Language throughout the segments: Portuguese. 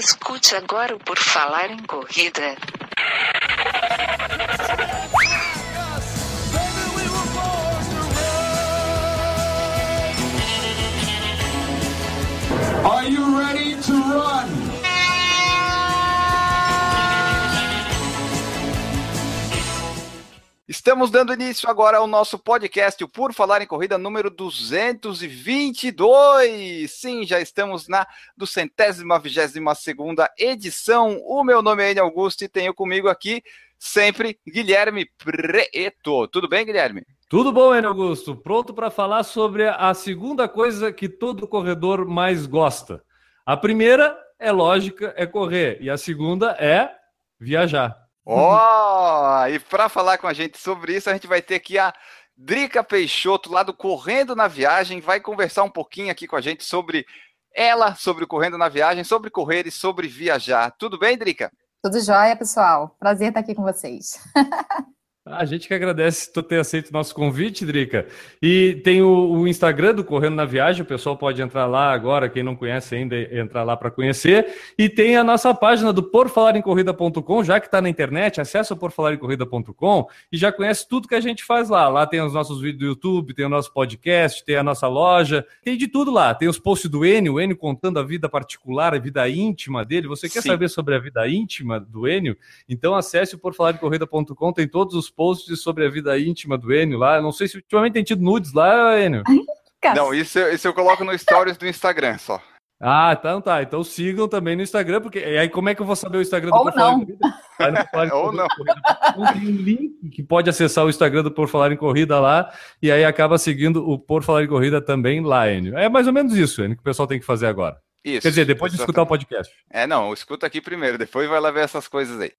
Escute agora o Por Falar em Corrida. Are you Estamos dando início agora ao nosso podcast, o Por Falar em Corrida número 222. Sim, já estamos na do centésima vigésima segunda edição. O meu nome é Enio Augusto e tenho comigo aqui sempre Guilherme Preto. Tudo bem, Guilherme? Tudo bom, Enio Augusto? Pronto para falar sobre a segunda coisa que todo corredor mais gosta. A primeira é lógica, é correr, e a segunda é viajar. Ó, oh, e para falar com a gente sobre isso, a gente vai ter aqui a Drica Peixoto, lá do Correndo na Viagem, vai conversar um pouquinho aqui com a gente sobre ela, sobre o Correndo na Viagem, sobre correr e sobre viajar. Tudo bem, Drica? Tudo jóia, pessoal. Prazer estar aqui com vocês. A gente que agradece tu ter aceito o nosso convite, Drica. E tem o, o, Instagram do Correndo na Viagem, o pessoal pode entrar lá agora, quem não conhece ainda, entrar lá para conhecer. E tem a nossa página do porfalarencorrida.com, já que está na internet, acessa o porfalarencorrida.com e já conhece tudo que a gente faz lá. Lá tem os nossos vídeos do YouTube, tem o nosso podcast, tem a nossa loja, tem de tudo lá. Tem os posts do Enio, o Enio contando a vida particular, a vida íntima dele. Você quer Sim. saber sobre a vida íntima do Enio? Então acesse o porfalarencorrida.com, tem todos os posts sobre a vida íntima do Enio lá. Não sei se ultimamente tem tido nudes lá, Enio. Não, isso, isso eu coloco no stories do Instagram só. Ah, então tá. Então sigam também no Instagram, porque aí como é que eu vou saber o Instagram do Ou Por Falar em Corrida? Ou não. Tem um link que pode acessar o Instagram do Por Falar em Corrida lá, e aí acaba seguindo o Por Falar em Corrida também lá, Enio. É mais ou menos isso, Enio, que o pessoal tem que fazer agora. Isso. Quer dizer, depois de escutar o podcast. É, não, escuta aqui primeiro, depois vai lá ver essas coisas aí.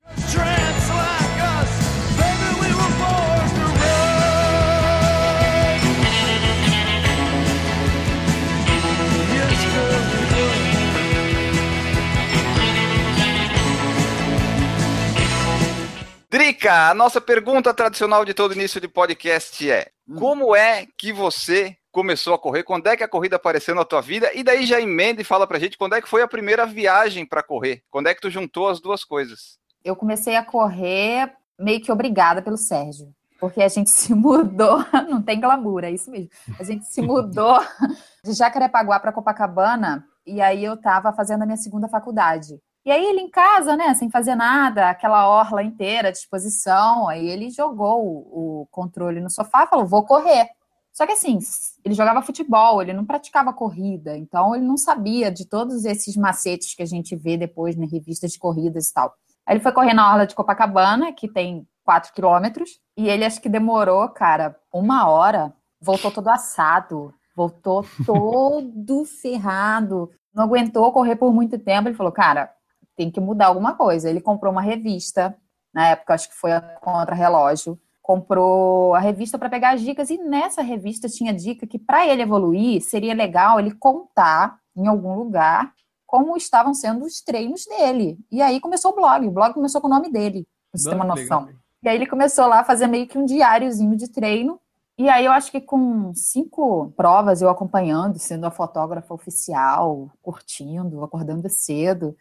Drica, a nossa pergunta tradicional de todo início de podcast é: hum. como é que você começou a correr? Quando é que a corrida apareceu na tua vida? E daí já emenda e fala pra gente quando é que foi a primeira viagem para correr? Quando é que tu juntou as duas coisas? Eu comecei a correr meio que obrigada pelo Sérgio. Porque a gente se mudou, não tem glamour, é isso mesmo. A gente se mudou de Jacarepaguá para Copacabana e aí eu estava fazendo a minha segunda faculdade. E aí ele em casa, né, sem fazer nada, aquela orla inteira à disposição, aí ele jogou o, controle no sofá e falou, vou correr. Só que assim, ele jogava futebol, ele não praticava corrida, então ele não sabia de todos esses macetes que a gente vê depois na revistas de corridas e tal. Aí ele foi correr na orla de Copacabana, que tem 4 quilômetros, e ele acho que demorou, cara, uma hora, voltou todo assado, voltou todo ferrado, não aguentou correr por muito tempo. Ele falou, cara, tem que mudar alguma coisa. Ele comprou uma revista, na época acho que foi a Contra-Relógio, comprou a revista para pegar as dicas e nessa revista tinha dica que para ele evoluir seria legal ele contar em algum lugar como estavam sendo os treinos dele. E aí começou o blog, o blog começou com o nome dele, pra você ter uma noção. Legal. E aí ele começou lá a fazer meio que um diáriozinho de treino. E aí eu acho que com cinco provas eu acompanhando, sendo a fotógrafa oficial, curtindo, acordando cedo.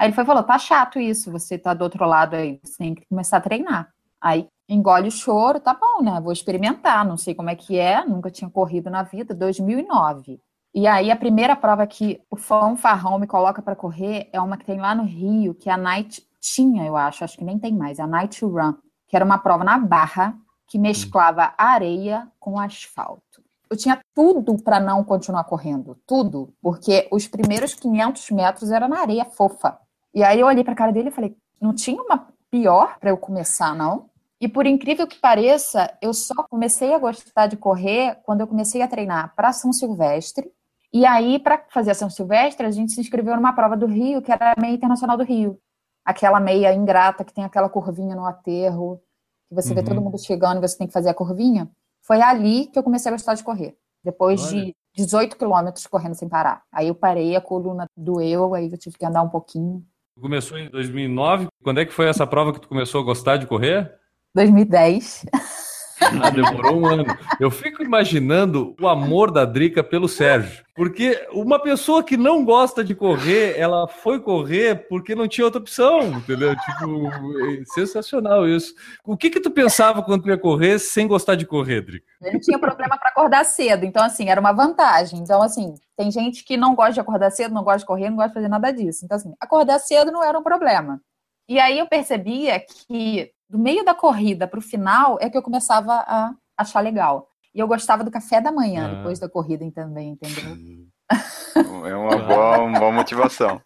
Aí ele foi falou: tá chato isso, você tá do outro lado aí, você tem que começar a treinar. Aí engole o choro, tá bom, né? Vou experimentar, não sei como é que é, nunca tinha corrido na vida, 2009. E aí a primeira prova que o Fão Farrão me coloca para correr é uma que tem lá no Rio, que é a Night tinha, eu acho, acho que nem tem mais, a Night Run, que era uma prova na Barra que mesclava areia com asfalto. Eu tinha tudo para não continuar correndo, tudo, porque os primeiros 500 metros era na areia fofa. E aí eu olhei para a cara dele e falei: não tinha uma pior para eu começar, não? E por incrível que pareça, eu só comecei a gostar de correr quando eu comecei a treinar para São Silvestre. E aí, para fazer a São Silvestre, a gente se inscreveu numa prova do Rio, que era a meia internacional do Rio. Aquela meia ingrata que tem aquela curvinha no aterro, que você uhum. vê todo uhum. mundo chegando e você tem que fazer a curvinha. Foi ali que eu comecei a gostar de correr. Depois Olha. de 18 quilômetros correndo sem parar. Aí eu parei, a coluna doeu, aí eu tive que andar um pouquinho. Começou em 2009. Quando é que foi essa prova que tu começou a gostar de correr? 2010. Ah, demorou um ano. Eu fico imaginando o amor da Drica pelo Sérgio. Porque uma pessoa que não gosta de correr, ela foi correr porque não tinha outra opção, entendeu? Tipo, é sensacional isso. O que que tu pensava quando tu ia correr sem gostar de correr, Drica? Eu não tinha problema para acordar cedo, então assim, era uma vantagem. Então assim, tem gente que não gosta de acordar cedo, não gosta de correr, não gosta de fazer nada disso. Então assim, acordar cedo não era um problema. E aí eu percebia que do meio da corrida para o final é que eu começava a achar legal. E eu gostava do café da manhã Ah. depois da corrida também, entendeu? É uma boa, uma boa motivação.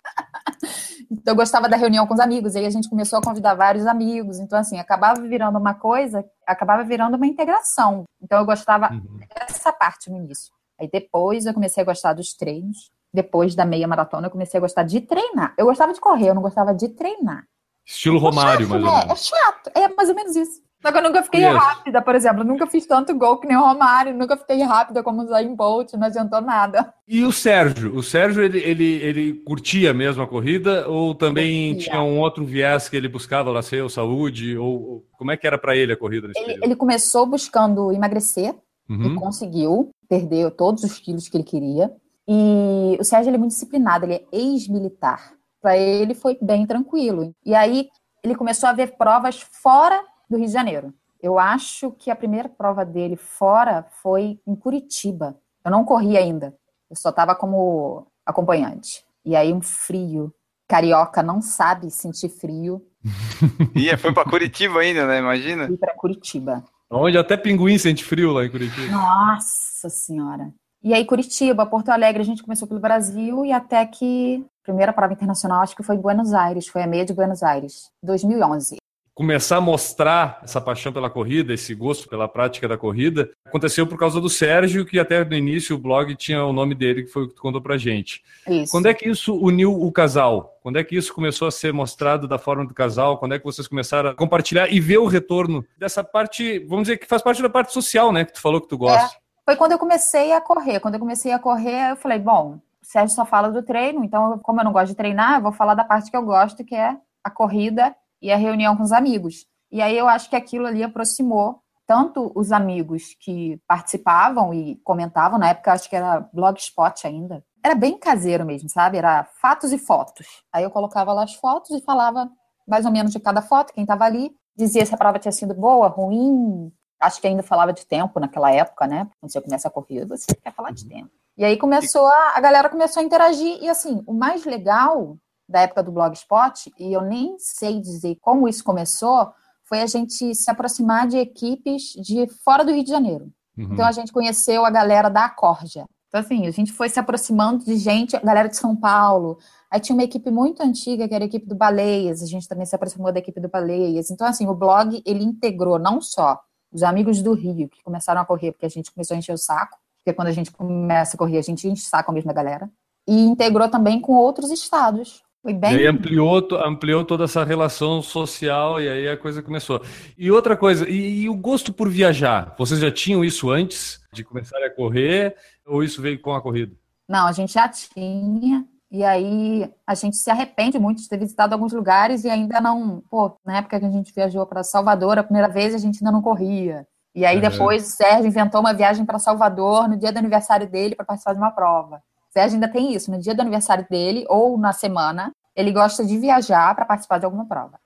Então eu gostava da reunião com os amigos, aí a gente começou a convidar vários amigos. Então, assim, acabava virando uma coisa, acabava virando uma integração. Então eu gostava Uhum. dessa parte no início. Aí depois eu comecei a gostar dos treinos. Depois da meia maratona, eu comecei a gostar de treinar. Eu gostava de correr, eu não gostava de treinar. Estilo Romário, é chato, mais ou né? É menos. chato, é mais ou menos isso. Só que eu nunca fiquei Isso. rápida, por exemplo. Eu nunca fiz tanto gol que nem o Romário, nunca fiquei rápida como o Zayn Bolt, não adiantou nada. E o Sérgio? O Sérgio, ele, ele, ele curtia mesmo a corrida ou também Curtia. tinha um outro viés que ele buscava lá, sei, o saúde? Ou, ou como é que era para ele a corrida nesse Ele, período? ele começou buscando emagrecer e Uhum. conseguiu, perdeu todos os quilos que ele queria. E o Sérgio ele é muito disciplinado, ele é ex-militar. Para ele foi bem tranquilo. E aí ele começou a ver provas fora do Rio de Janeiro. Eu acho que a primeira prova dele fora foi em Curitiba. Eu não corri ainda, eu só estava como acompanhante. E aí um frio. Carioca não sabe sentir frio. E foi para Curitiba ainda, né? Imagina. Fui para Curitiba. Onde até pinguim sente frio lá em Curitiba. Nossa Senhora. E aí, Curitiba, Porto Alegre, a gente começou pelo Brasil e até que primeira prova internacional, acho que foi em Buenos Aires, foi a meia de Buenos Aires, 2011. Começar a mostrar essa paixão pela corrida, esse gosto pela prática da corrida, aconteceu por causa do Sérgio, que até no início o blog tinha o nome dele, que foi o que tu contou pra gente. Isso. Quando é que isso uniu o casal? Quando é que isso começou a ser mostrado da forma do casal? Quando é que vocês começaram a compartilhar e ver o retorno dessa parte, vamos dizer que faz parte da parte social, né? Que tu falou que tu gosta. Foi quando eu comecei a correr. Quando eu comecei a correr, eu falei, bom, o Sérgio só fala do treino, então, como eu não gosto de treinar, eu vou falar da parte que eu gosto, que é a corrida e a reunião com os amigos. E aí eu acho que aquilo ali aproximou tanto os amigos que participavam e comentavam, na época acho que era Blogspot ainda. Era bem caseiro mesmo, sabe? Era fatos e fotos. Aí eu colocava lá as fotos e falava mais ou menos de cada foto, quem estava ali, dizia se a prova tinha sido boa, ruim, acho que ainda falava de tempo naquela época, né? Quando você começa a corrida, você quer falar de tempo. E aí começou a, a galera começou a interagir e assim, o mais legal da época do Blogspot, e eu nem sei dizer como isso começou, foi a gente se aproximar de equipes de fora do Rio de Janeiro. Uhum. Então a gente conheceu a galera da Acórdia. Então assim, a gente foi se aproximando de gente, a galera de São Paulo. Aí tinha uma equipe muito antiga, que era a equipe do Baleias, a gente também se aproximou da equipe do Baleias. Então assim, o blog, ele integrou não só os amigos do Rio, que começaram a correr, porque a gente começou a encher o saco, porque quando a gente começa a correr, a gente saco mesmo da galera, e integrou também com outros estados. Foi E bem... aí ampliou, ampliou toda essa relação social e aí a coisa começou. E outra coisa, e, e o gosto por viajar? Vocês já tinham isso antes de começar a correr ou isso veio com a corrida? Não, a gente já tinha. E aí a gente se arrepende muito de ter visitado alguns lugares e ainda não. Pô, na época que a gente viajou para Salvador, a primeira vez a gente ainda não corria. E aí Uhum. depois o Sérgio inventou uma viagem para Salvador no dia do aniversário dele para participar de uma prova. O Sérgio ainda tem isso, no dia do aniversário dele ou na semana, ele gosta de viajar para participar de alguma prova.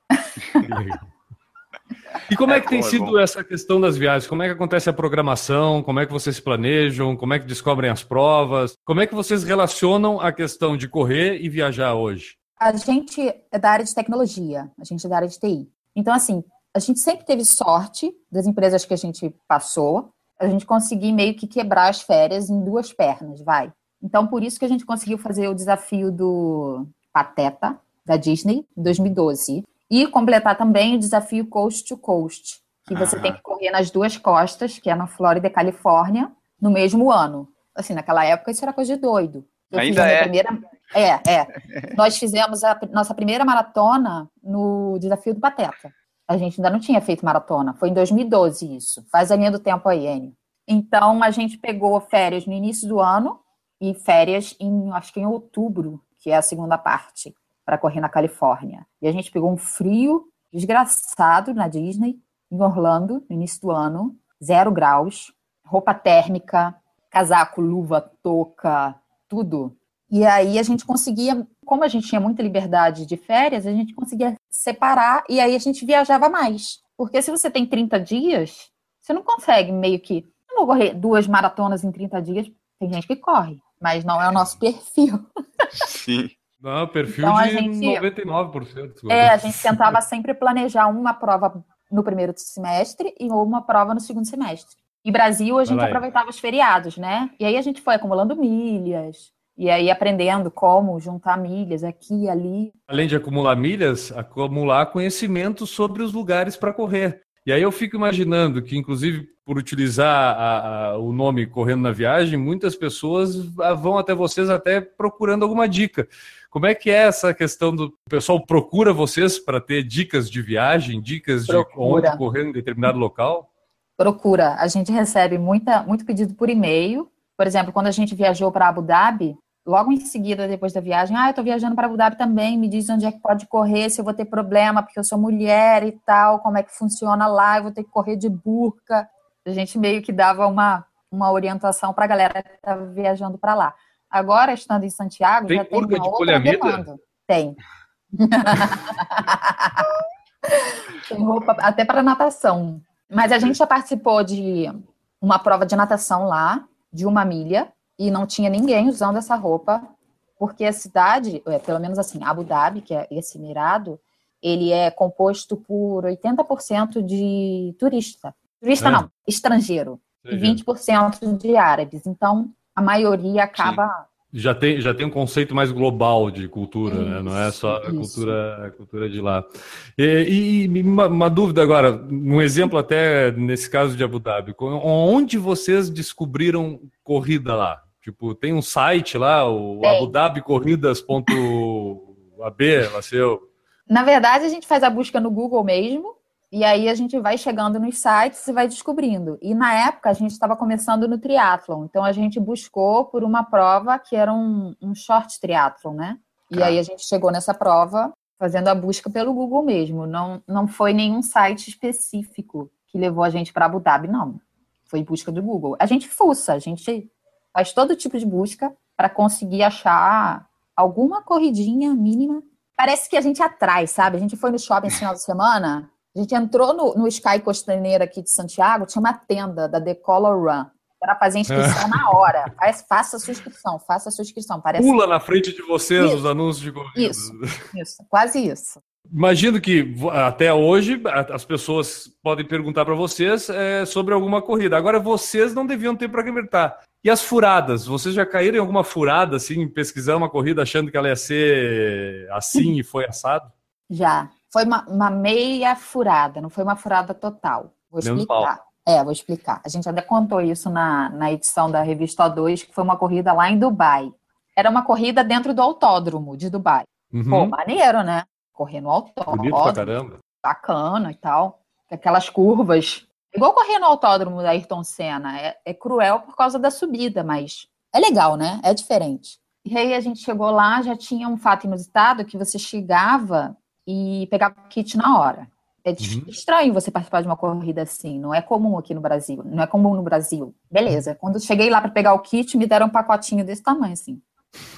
E como é, É que tem bom, é sido bom. essa questão das viagens? Como é que acontece a programação? Como é que vocês se planejam? Como é que descobrem as provas? Como é que vocês relacionam a questão de correr e viajar hoje? A gente é da área de tecnologia, a gente é da área de TI. Então, assim, a gente sempre teve sorte das empresas que a gente passou, a gente conseguir meio que quebrar as férias em duas pernas, vai. Então, por isso que a gente conseguiu fazer o desafio do Pateta, da Disney, em 2012. E completar também o desafio Coast to Coast, que você Ah. tem que correr nas duas costas, que é na Flórida e Califórnia, no mesmo ano. Assim, naquela época isso era coisa de doido. Eu Ainda é. primeira... É, é. Nós fizemos a nossa primeira maratona no desafio do Pateta. A gente ainda não tinha feito maratona. Foi em 2012 isso. Faz a linha do tempo aí, Enio. Então, a gente pegou férias no início do ano e férias em, acho que em outubro, que é a segunda parte, para correr na Califórnia. E a gente pegou um frio desgraçado na Disney, em Orlando, no início do ano. zero graus, roupa térmica, casaco, luva, touca, tudo. E aí a gente conseguia, como a gente tinha muita liberdade de férias, a gente conseguia separar e aí a gente viajava mais. Porque se você tem 30 dias, você não consegue meio que. Eu não vou correr duas maratonas em 30 dias. Tem gente que corre, mas não é o nosso perfil. Sim. Não, perfil Então, a de gente- 99%. É, a gente tentava sempre planejar uma prova no primeiro semestre e uma prova no segundo semestre. E Brasil, a gente aproveitava os feriados, né? E aí a gente foi acumulando milhas, e aí aprendendo como juntar milhas aqui e ali. Além de acumular milhas, acumular conhecimento sobre os lugares para correr. E aí eu fico imaginando que, inclusive, por utilizar a- a- o nome Correndo na Viagem, muitas pessoas vão até vocês até procurando alguma dica. Como é que é essa questão do o pessoal procura vocês para ter dicas de viagem, dicas de Procura. onde correr em determinado local? Procura. A gente recebe muita, muito pedido por e-mail. Por exemplo, quando a gente viajou para Abu Dhabi, logo em seguida, depois da viagem, ah, eu tô viajando para Abu Dhabi também, me diz onde é que pode correr, se eu vou ter problema, porque eu sou mulher e tal, como é que funciona lá, eu vou ter que correr de burca. A gente meio que dava uma, uma orientação para a galera que estava viajando para lá. Agora, estando em Santiago, Tem já tem uma de outra poliamida? demanda. Tem. tem roupa até para natação. Mas a gente já participou de uma prova de natação lá, de uma milha, e não tinha ninguém usando essa roupa, porque a cidade, é, pelo menos assim, Abu Dhabi, que é esse Emirado, ele é composto por 80% de turista. Turista É. não, estrangeiro. E 20% de árabes. Então, a maioria acaba. Já tem, já tem um conceito mais global de cultura, né? Não é só a Isso, cultura, a cultura de lá. E, e uma, uma dúvida agora, um exemplo até nesse caso de Abu Dhabi. Onde vocês descobriram corrida lá? Tipo, tem um site lá, o Tem. abudabicorridas.ab, nasceu. Na verdade, a gente faz a busca no Google mesmo, e aí a gente vai chegando nos sites e vai descobrindo. E na época a gente estava começando no triatlon, então a gente buscou por uma prova que era um, um short triatlon, né? E Tá. aí a gente chegou nessa prova fazendo a busca pelo Google mesmo. Não, não foi nenhum site específico que levou a gente para Abu Dhabi, não. Foi busca do Google. A gente fuça, a gente faz todo tipo de busca para conseguir achar alguma corridinha mínima. Parece que a gente atrai, sabe? A gente foi no shopping esse final de semana, a gente entrou no, no Sky Costaneira aqui de Santiago, tinha uma tenda da The Color Run. Para fazer inscrição na hora. Faz- Faça a sua inscrição, faça a sua inscrição. Parece Pula na frente de vocês Isso. os anúncios de corrida. Isso. isso, quase isso. Imagino que até hoje as pessoas podem perguntar para vocês é, sobre alguma corrida. Agora vocês não deviam ter para perguntar. E as furadas? Vocês já caíram em alguma furada, assim, pesquisando uma corrida achando que ela ia ser assim e foi assado? Já. Foi uma, uma meia furada, não foi uma furada total. Vou Menos explicar. É, vou explicar. A gente até contou isso na, na edição da revista O2, que foi uma corrida lá em Dubai. Era uma corrida dentro do autódromo de Dubai. Pô, Uhum. maneiro, né? Correr no autódromo. Bonito pra caramba. bacana e tal. Aquelas curvas. Igual correr no autódromo da Ayrton Senna. É, é cruel por causa da subida, mas é legal, né? É diferente. E aí a gente chegou lá, já tinha um fato inusitado que você chegava e pegava o kit na hora. É Uhum. estranho você participar de uma corrida assim. Não é comum aqui no Brasil. Não é comum no Brasil. Beleza. Quando eu cheguei lá para pegar o kit, me deram um pacotinho desse tamanho, assim.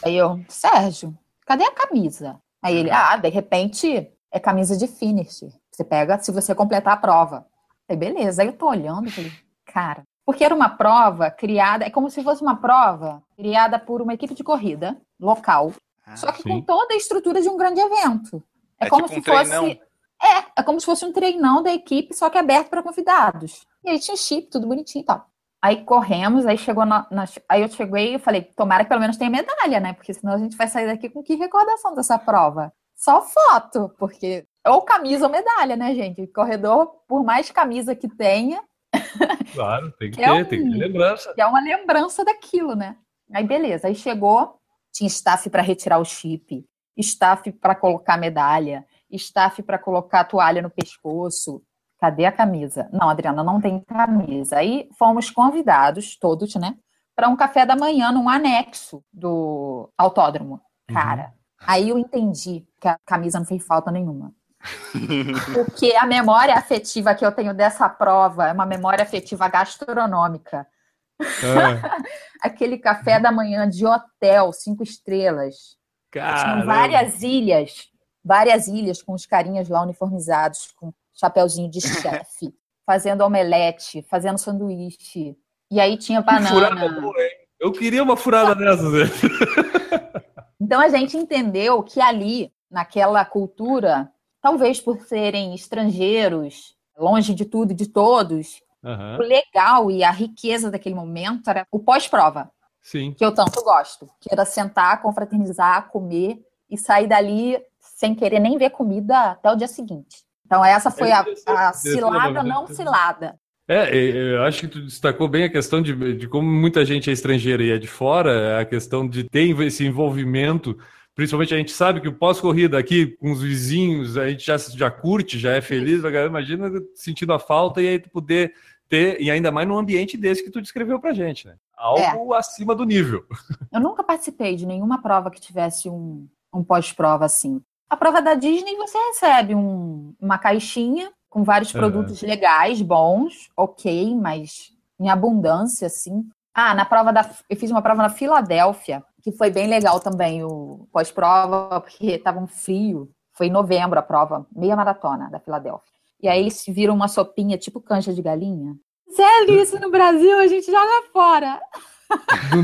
Aí eu, Sérgio, cadê a camisa? Aí ele, ah, de repente é camisa de finish. Você pega se você completar a prova. Aí, beleza. Aí eu tô olhando e falei, cara, porque era uma prova criada, é como se fosse uma prova criada por uma equipe de corrida local, Ah, só que sim. com toda a estrutura de um grande evento. É, É como tipo se um fosse. treinão. É, é como se fosse um treinão da equipe, só que aberto para convidados. E aí tinha chip, tudo bonitinho e tal. Aí corremos, aí chegou na, na- aí eu cheguei e falei, tomara que pelo menos tenha medalha, né? Porque senão a gente vai sair daqui com que recordação dessa prova? Só foto, porque ou camisa ou medalha, né, gente? Corredor, por mais camisa que tenha, Claro, tem que Que é ter, um- tem que ter lembrança. que é uma lembrança daquilo, né? Aí beleza, aí chegou, tinha staff para retirar o chip, staff para colocar medalha, staff para colocar toalha no pescoço. Cadê a camisa? Não, Adriana, não tem camisa. Aí fomos convidados, todos, né, para um café da manhã num anexo do autódromo. Cara, aí eu entendi que a camisa não fez falta nenhuma. Porque a memória afetiva que eu tenho dessa prova é uma memória afetiva gastronômica. Ah, Aquele café da manhã de hotel, cinco estrelas. Tinham várias ilhas, várias ilhas com os carinhas lá uniformizados, com chapéuzinho de chefe, fazendo omelete, fazendo sanduíche. E aí tinha furada banana. boa, hein? Eu queria uma furada dessas. Então a gente entendeu que ali, naquela cultura, talvez por serem estrangeiros, longe de tudo e de todos, Aham, o legal e a riqueza daquele momento era o pós-prova, Sim. que eu tanto gosto, que era sentar, confraternizar, comer e sair dali sem querer nem ver comida até o dia seguinte. Então essa foi a, a cilada não cilada. É, é, eu acho que tu destacou bem a questão de, de como muita gente é estrangeira e é de fora, a questão de ter esse envolvimento. Principalmente a gente sabe que o pós-corrida aqui com os vizinhos, a gente já, já curte, já é feliz, mas imagina sentindo a falta e aí tu poder ter, e ainda mais num ambiente desse que tu descreveu pra gente, né? Algo acima do nível. Eu nunca participei de nenhuma prova que tivesse um, um pós-prova assim. A prova da Disney você recebe um- uma caixinha com vários Uhum. produtos legais, bons, ok, mas em abundância, assim. Ah, na prova da. Eu fiz uma prova na Filadélfia, que foi bem legal também, o pós-prova, porque estava um frio. Foi em novembro a prova, meia maratona da Filadélfia. E aí eles viram uma sopinha tipo canja de galinha. Sério, isso no Brasil a gente joga fora.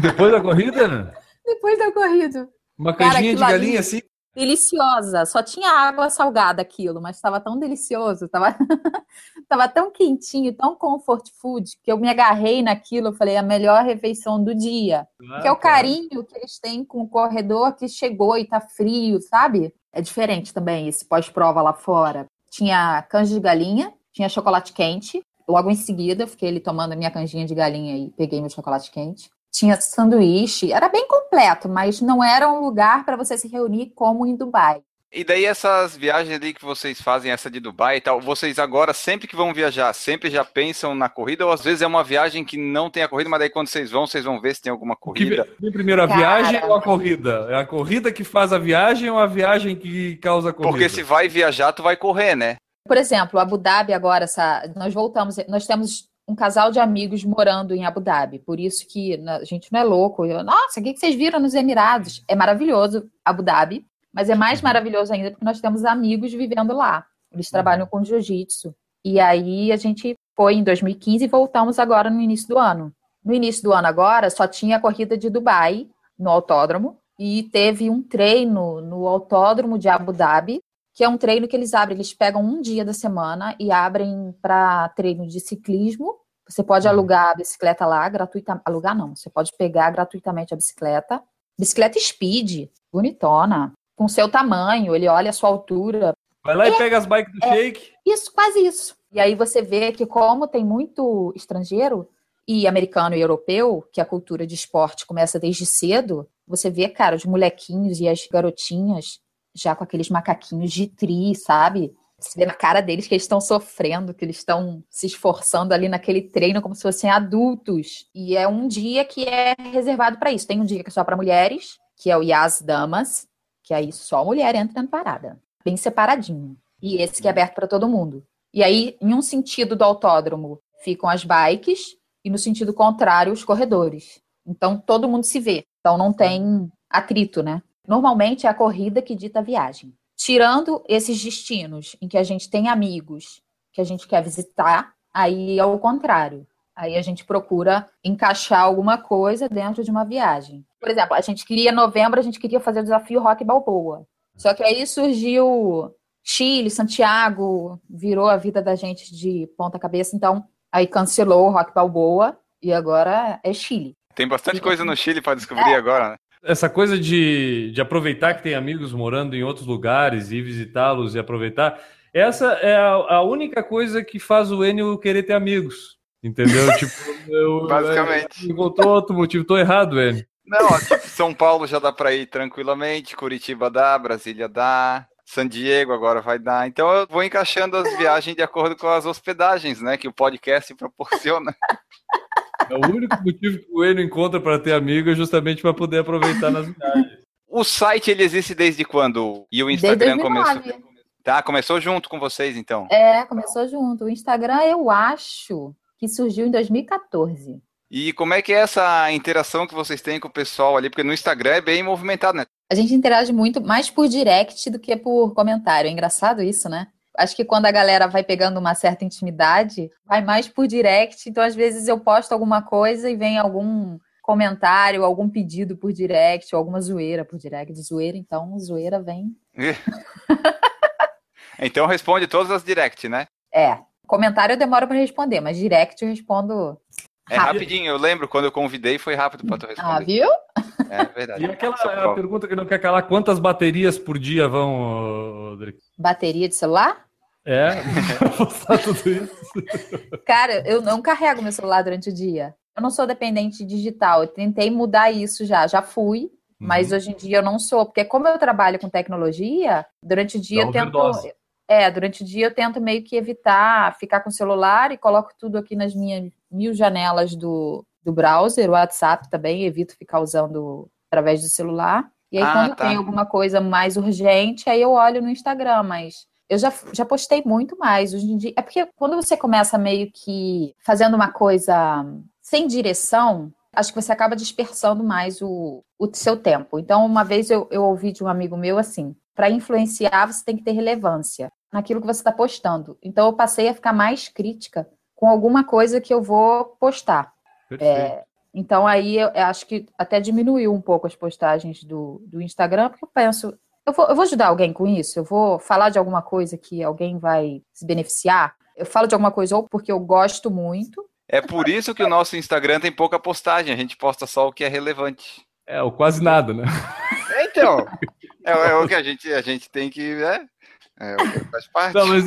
Depois da corrida, Depois da corrida. uma Cara, canjinha de aquilo ali- galinha assim. Deliciosa, só tinha água salgada aquilo, mas estava tão delicioso, estava tava tão quentinho, tão comfort food, que eu me agarrei naquilo, eu falei, a melhor refeição do dia. que é o carinho que eles têm com o corredor que chegou e tá frio, sabe? É diferente também esse pós-prova lá fora. Tinha canja de galinha, tinha chocolate quente. Logo em seguida, eu fiquei ali tomando a minha canjinha de galinha e peguei meu chocolate quente. Tinha sanduíche, era bem completo, mas não era um lugar para você se reunir como em Dubai. E daí essas viagens ali que vocês fazem, essa de Dubai e tal, vocês agora, sempre que vão viajar, sempre já pensam na corrida, ou às vezes é uma viagem que não tem a corrida, mas daí quando vocês vão, vocês vão ver se tem alguma que corrida. vem primeiro, a Cara. viagem ou a corrida? É a corrida que faz a viagem ou a viagem que causa a corrida? Porque se vai viajar, tu vai correr, né? Por exemplo, Abu Dhabi agora, essa, nós voltamos, nós temos um casal de amigos morando em Abu Dhabi, por isso que na- a gente não é louco. Eu, Nossa, o que vocês viram nos Emirados? É maravilhoso Abu Dhabi, mas é mais maravilhoso ainda porque nós temos amigos vivendo lá. Eles trabalham com jiu-jitsu. E aí a gente foi em 2015 e voltamos agora no início do ano. No início do ano agora só tinha a corrida de Dubai no autódromo e teve um treino no autódromo de Abu Dhabi que é um treino que eles abrem, eles pegam um dia da semana e abrem para treino de ciclismo. Você pode alugar a bicicleta lá gratuitamente. Alugar não, você pode pegar gratuitamente a bicicleta. Bicicleta speed, bonitona, com seu tamanho, ele olha a sua altura. Vai lá e pega as bikes do É. Shake. Isso, quase isso. E aí você vê que como tem muito estrangeiro e americano e europeu, que a cultura de esporte começa desde cedo, você vê, cara, os molequinhos e as garotinhas já com aqueles macaquinhos de tri, sabe? Você vê na cara deles que eles estão sofrendo, que eles estão se esforçando ali naquele treino como se fossem adultos. E é um dia que é reservado para isso. Tem um dia que é só para mulheres, que é o Yas Damas, que aí só mulher entra na parada, bem separadinho. E esse que é aberto para todo mundo. E aí, em um sentido do autódromo, ficam as bikes e no sentido contrário, os corredores. Então todo mundo se vê. Então não tem atrito, né? Normalmente é a corrida que dita a viagem. Tirando esses destinos em que a gente tem amigos que a gente quer visitar, aí é o contrário. Aí a gente procura encaixar alguma coisa dentro de uma viagem. Por exemplo, a gente queria, em novembro, a gente queria fazer o desafio Rock Balboa. Só que aí surgiu Chile, Santiago, virou a vida da gente de ponta cabeça, então aí cancelou o Rock Balboa e agora é Chile. Tem bastante coisa no Chile para descobrir agora, né? Essa coisa de, de aproveitar que tem amigos morando em outros lugares e visitá-los e aproveitar, essa é a, a única coisa que faz o Enio querer ter amigos. Entendeu? tipo, eu, Basicamente. Encontrou outro motivo, tô errado, Enio. Não, ó, tipo, São Paulo já dá para ir tranquilamente, Curitiba dá, Brasília dá, San Diego agora vai dar. Então eu vou encaixando as viagens de acordo com as hospedagens, né, que o podcast proporciona. É o único motivo que o Enio encontra para ter amigo é justamente para poder aproveitar nas viagens. O site ele existe desde quando? E o Desde Instagram 2009. começou Tá, começou junto com vocês, então. É, começou junto. O Instagram, eu acho que surgiu em 2014. E como é que é essa interação que vocês têm com o pessoal ali? Porque no Instagram é bem movimentado, né? A gente interage muito mais por direct do que por comentário. É engraçado isso, né? Acho que quando a galera vai pegando uma certa intimidade, vai mais por direct. Então, às vezes, eu posto alguma coisa e vem algum comentário, algum pedido por direct, ou alguma zoeira por direct. Zoeira, então, zoeira vem. então responde todas as direct, né? É. Comentário eu demoro para responder, mas direct eu respondo é rapidinho, eu lembro, quando eu convidei foi rápido para tu responder. Ah, viu? É verdade. E aquela é a pergunta que não quer calar, quantas baterias por dia vão, Rodrigo? Bateria de celular? É, postar tudo isso. Cara, eu não carrego meu celular durante o dia. Eu não sou dependente digital. Eu tentei mudar isso já, já fui, uhum. mas hoje em dia eu não sou, porque como eu trabalho com tecnologia, durante o dia Dá eu tento overdose. É, durante o dia eu tento meio que evitar ficar com o celular e coloco tudo aqui nas minhas mil janelas do, do browser, o WhatsApp também, evito ficar usando através do celular. E aí, ah, quando tá. tem alguma coisa mais urgente, aí eu olho no Instagram, mas eu já, já postei muito mais hoje em dia. É porque quando você começa meio que fazendo uma coisa sem direção, acho que você acaba dispersando mais o, o seu tempo. Então, uma vez eu, eu ouvi de um amigo meu assim: para influenciar, você tem que ter relevância naquilo que você está postando. Então, eu passei a ficar mais crítica com alguma coisa que eu vou postar. É, então, aí eu, eu, acho que até diminuiu um pouco as postagens do, do Instagram, porque eu penso, eu vou, eu vou ajudar alguém com isso? Eu vou falar de alguma coisa que alguém vai se beneficiar? Eu falo de alguma coisa ou porque eu gosto muito. É por isso que o nosso Instagram tem pouca postagem, a gente posta só o que é relevante. É, ou quase nada, né? Então, é, é, o que a gente, a gente tem que. Né? É, faz parte. Não, mas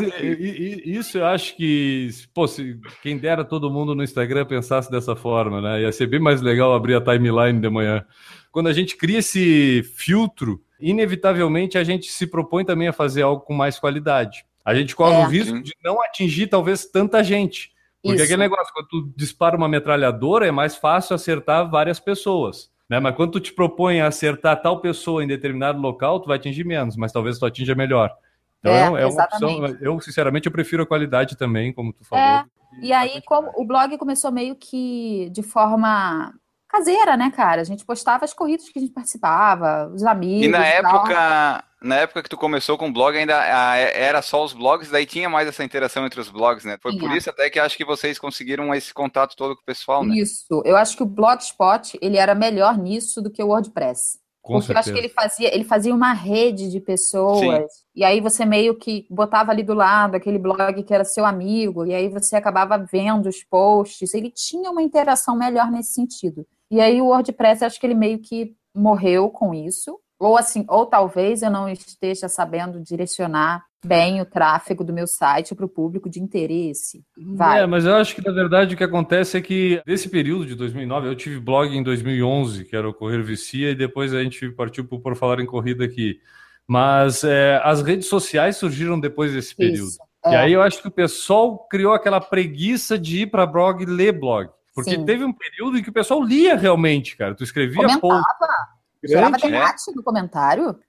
isso eu acho que, pô, se quem dera todo mundo no Instagram pensasse dessa forma, né? Ia ser bem mais legal abrir a timeline de manhã. Quando a gente cria esse filtro, inevitavelmente a gente se propõe também a fazer algo com mais qualidade. A gente corre é. o risco de não atingir talvez tanta gente. Porque Isso. aquele negócio, quando tu dispara uma metralhadora, é mais fácil acertar várias pessoas. Né? Mas quando tu te propõe a acertar tal pessoa em determinado local, tu vai atingir menos, mas talvez tu atinja melhor. Então é, é uma opção. Eu, sinceramente, eu prefiro a qualidade também, como tu falou. É. E aí, como o blog começou meio que de forma caseira, né, cara? A gente postava as corridas que a gente participava, os amigos. E na época, na época que tu começou com o blog, ainda era só os blogs, daí tinha mais essa interação entre os blogs, né? Foi por isso até que acho que vocês conseguiram esse contato todo com o pessoal, né? Isso. Eu acho que o Blogspot, ele era melhor nisso do que o WordPress. Com Porque certeza. eu acho que ele fazia, ele fazia uma rede de pessoas, Sim. e aí você meio que botava ali do lado aquele blog que era seu amigo, e aí você acabava vendo os posts, ele tinha uma interação melhor nesse sentido. E aí o WordPress, acho que ele meio que morreu com isso, ou assim, ou talvez eu não esteja sabendo direcionar bem o tráfego do meu site para o público de interesse. Vai. É, mas eu acho que na verdade o que acontece é que nesse período de 2009, eu tive blog em 2011, que era o Correr Vicia, e depois a gente partiu por falar em corrida aqui. Mas é, as redes sociais surgiram depois desse período. Isso, é. E aí eu acho que o pessoal criou aquela preguiça de ir para blog e ler blog. Porque Sim. teve um período em que o pessoal lia realmente, cara. Tu escrevia Comentava. Gerava debate é. no comentário.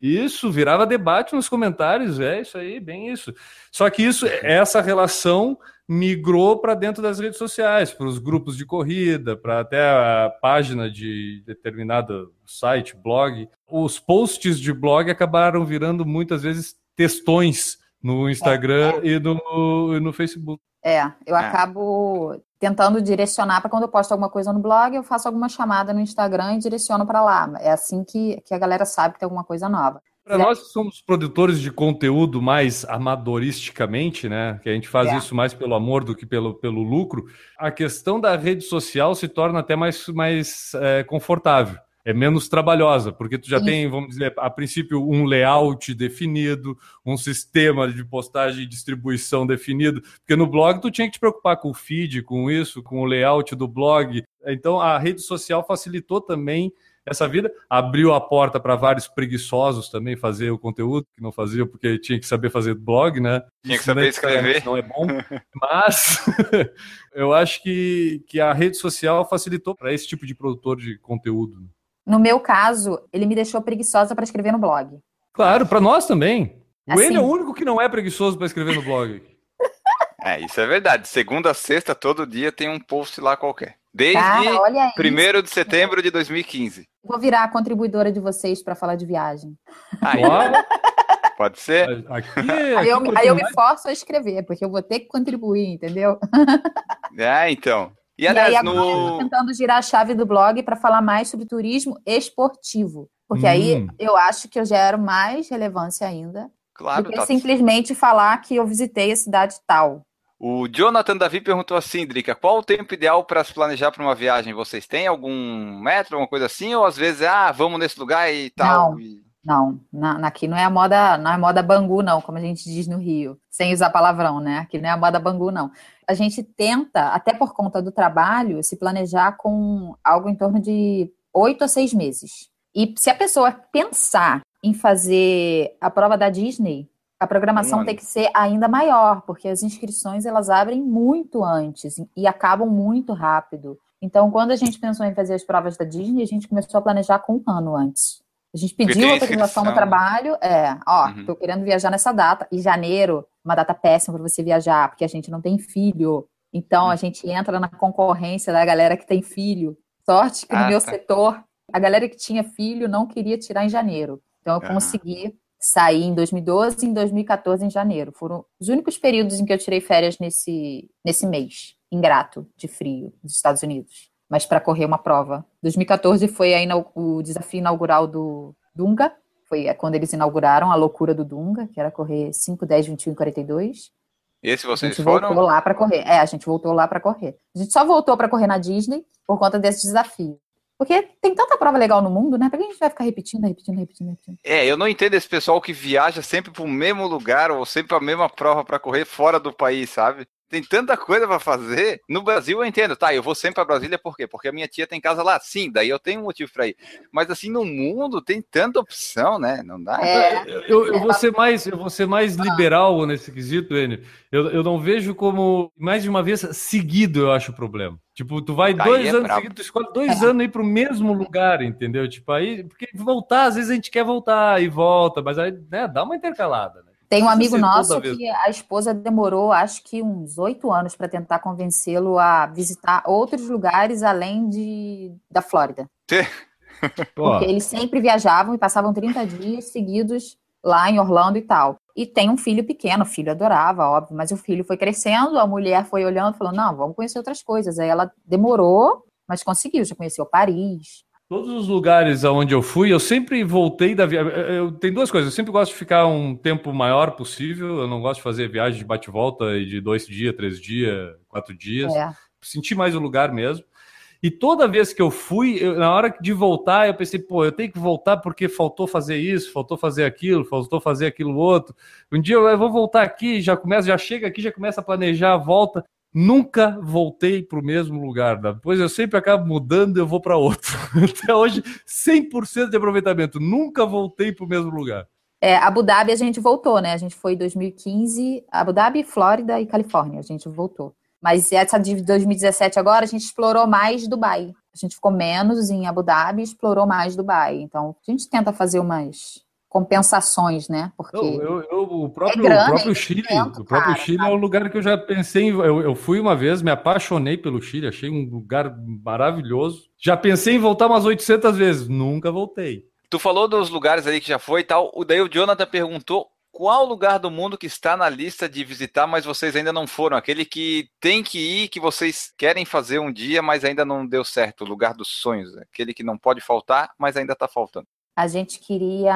Isso, virava debate nos comentários, é isso aí, bem isso. Só que isso, essa relação migrou para dentro das redes sociais, para os grupos de corrida, para até a página de determinado site, blog. Os posts de blog acabaram virando muitas vezes textões no Instagram é, é. E, no, e no Facebook. É, eu é. acabo tentando direcionar para quando eu posto alguma coisa no blog, eu faço alguma chamada no Instagram e direciono para lá. É assim que, que a galera sabe que tem alguma coisa nova. Para nós que somos produtores de conteúdo mais amadoristicamente, né? Que a gente faz é. isso mais pelo amor do que pelo, pelo lucro, a questão da rede social se torna até mais, mais é, confortável é menos trabalhosa, porque tu já Isso. tem, vamos dizer, a princípio, um layout definido, um sistema de postagem e distribuição definido, porque no blog tu tinha que te preocupar com o feed, com isso, com o layout do blog. Então a rede social facilitou também essa vida, abriu a porta para vários preguiçosos também fazer o conteúdo, que não faziam porque tinha que saber fazer blog, né? Tinha que saber escrever. Não é bom, mas eu acho que, que a rede social facilitou para esse tipo de produtor de conteúdo. No meu caso, ele me deixou preguiçosa para escrever no blog. Claro, para nós também. O Enio é o Assim, único que não é preguiçoso para escrever no blog. É, isso é verdade. Segunda a sexta, todo dia tem um post lá qualquer. Desde cara, olha aí. 1 de setembro de 2015. Vou virar a contribuidora de vocês para falar de viagem. Aí, pode ser? aqui, Aí aqui eu, quanto aí eu me forço a escrever, porque eu vou ter que contribuir, entendeu? É, então. E, E, aí aliás, agora eu no. tentando girar a chave do blog para falar mais sobre turismo esportivo. Porque aí Hum. eu acho que eu gero mais relevância ainda Claro, do que tá. simplesmente falar que eu visitei a cidade tal. O Jonathan Davi perguntou assim, Drica, qual o tempo ideal para se planejar para uma viagem? Vocês têm algum metro, alguma coisa assim? Ou às vezes, ah, vamos nesse lugar e tal? Não. E- Não, na, aqui não é a moda, não é moda bangu, não, como a gente diz no Rio, sem usar palavrão, né? Aqui não é a moda bangu, não. A gente tenta, até por conta do trabalho, se planejar com algo em torno de oito a seis meses. E se a pessoa pensar em fazer a prova da Disney, a programação Um tem que ser ainda maior, porque as inscrições elas abrem muito antes e acabam muito rápido. Então, quando a gente pensou em fazer as provas da Disney, a gente começou a planejar com um ano antes. A gente pediu tem autorização no inscrição. trabalho, é, ó, Uhum. tô querendo viajar nessa data, e janeiro, uma data péssima para você viajar, porque a gente não tem filho. Então, Uhum. a gente entra na concorrência da galera que tem filho. Sorte que no Ah, meu tá. setor, a galera que tinha filho não queria tirar em janeiro. Então, eu consegui sair em 2012 e em 2014 em janeiro. Foram os únicos períodos em que eu tirei férias nesse, nesse mês, ingrato, de frio, dos Estados Unidos. Mas para correr uma prova. 2014 foi a inau- o desafio inaugural do Dunga. Foi é, quando eles inauguraram a loucura do Dunga, que era correr 5, 10, 21 e 42. Esse A vocês gente foram? voltou lá para correr. É, a gente voltou lá para correr. A gente só voltou para correr na Disney por conta desse desafio. Porque tem tanta prova legal no mundo, né? Por que a gente vai ficar repetindo, repetindo, repetindo, repetindo? É, eu não entendo esse pessoal que viaja sempre para o mesmo lugar ou sempre a mesma prova para correr fora do país, sabe? Tem tanta coisa para fazer. No Brasil eu entendo, tá? Eu vou sempre para Brasília por quê? Porque a minha tia tem casa lá. Sim, daí eu tenho um motivo para ir. Mas assim, no mundo tem tanta opção, né? Não dá. É, Eu, eu vou ser mais, eu vou ser mais liberal nesse quesito, Enio. Eu, eu não vejo como mais de uma vez seguido, eu acho o problema. Tipo, tu vai Aí dois é anos seguidos, tu escolhe dois anos aí pro mesmo lugar, entendeu? Tipo, aí, porque voltar, às vezes a gente quer voltar e volta, mas aí, né, dá uma intercalada, né? Tem um amigo ser nosso que a esposa demorou, acho que uns oito anos para tentar convencê-lo a visitar outros lugares além de, da Flórida. Porque eles sempre viajavam e passavam 30 dias seguidos lá em Orlando e tal. E tem um filho pequeno, o filho adorava, óbvio, mas o filho foi crescendo, a mulher foi olhando e falou: não, vamos conhecer outras coisas. Aí ela demorou, mas conseguiu, já conheceu Paris. Todos os lugares aonde eu fui, eu sempre voltei da viagem. Eu, tem duas coisas. Eu sempre gosto de ficar um tempo maior possível. Eu não gosto de fazer viagem de bate-volta e de dois dias, três dias, quatro dias. É. Sentir mais o lugar mesmo. E toda vez que eu fui, eu- na hora de voltar, eu pensei, pô, eu tenho que voltar porque faltou fazer isso, faltou fazer aquilo, faltou fazer aquilo outro. Um dia eu vou voltar aqui, já começa, já chega aqui, já começa a planejar a volta. Nunca voltei para o mesmo lugar. Depois eu sempre acabo mudando eu vou para outro. Até hoje, 100% de aproveitamento. Nunca voltei para o mesmo lugar. É, Abu Dhabi a gente voltou, né? A gente foi em 2015, Abu Dhabi, Flórida e Califórnia, a gente voltou. Mas essa de 2017 agora, a gente explorou mais Dubai. A gente ficou menos em Abu Dhabi e explorou mais Dubai. Então, a gente tenta fazer umas compensações, né? Porque Eu, eu- eu- o próprio, grana, o próprio é Chile, o próprio cara, Chile é um lugar que eu já pensei em. Eu, eu fui uma vez, me apaixonei pelo Chile, achei um lugar maravilhoso. Já pensei em voltar umas 800 vezes, nunca voltei. Tu falou dos lugares ali que já foi e tal. O daí o Jonathan perguntou qual lugar do mundo que está na lista de visitar, mas vocês ainda não foram. Aquele que tem que ir, que vocês querem fazer um dia, mas ainda não deu certo. O lugar dos sonhos. Aquele que não pode faltar, mas ainda está faltando. A gente queria.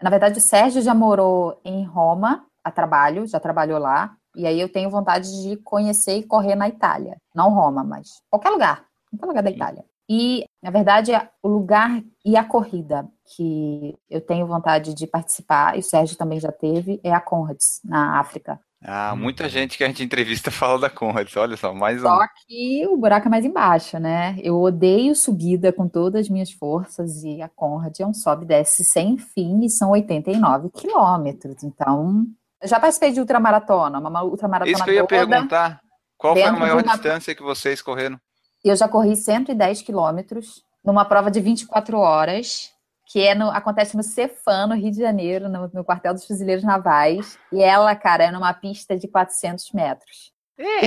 Na verdade, o Sérgio já morou em Roma a trabalho, já trabalhou lá. E aí eu tenho vontade de conhecer e correr na Itália. Não Roma, mas qualquer lugar. Qualquer lugar da Itália. E, na verdade, é o lugar e a corrida que eu tenho vontade de participar, e o Sérgio também já teve, é a Conrads, na África. Ah, muita gente que a gente entrevista fala da Conrads. Olha só, mais um. Só que o buraco é mais embaixo, né? Eu odeio subida com todas as minhas forças e a Conrad é um sobe e desce sem fim e são 89 quilômetros. Então, eu já participei de ultramaratona, uma ultramaratona Isso que eu ia toda. perguntar. Qual foi a maior uma- distância que vocês correram? Eu já corri 110 quilômetros numa prova de 24 horas que é no, acontece no Cefam, no Rio de Janeiro, no, no quartel dos fuzileiros navais. E ela, cara, é numa pista de 400 metros.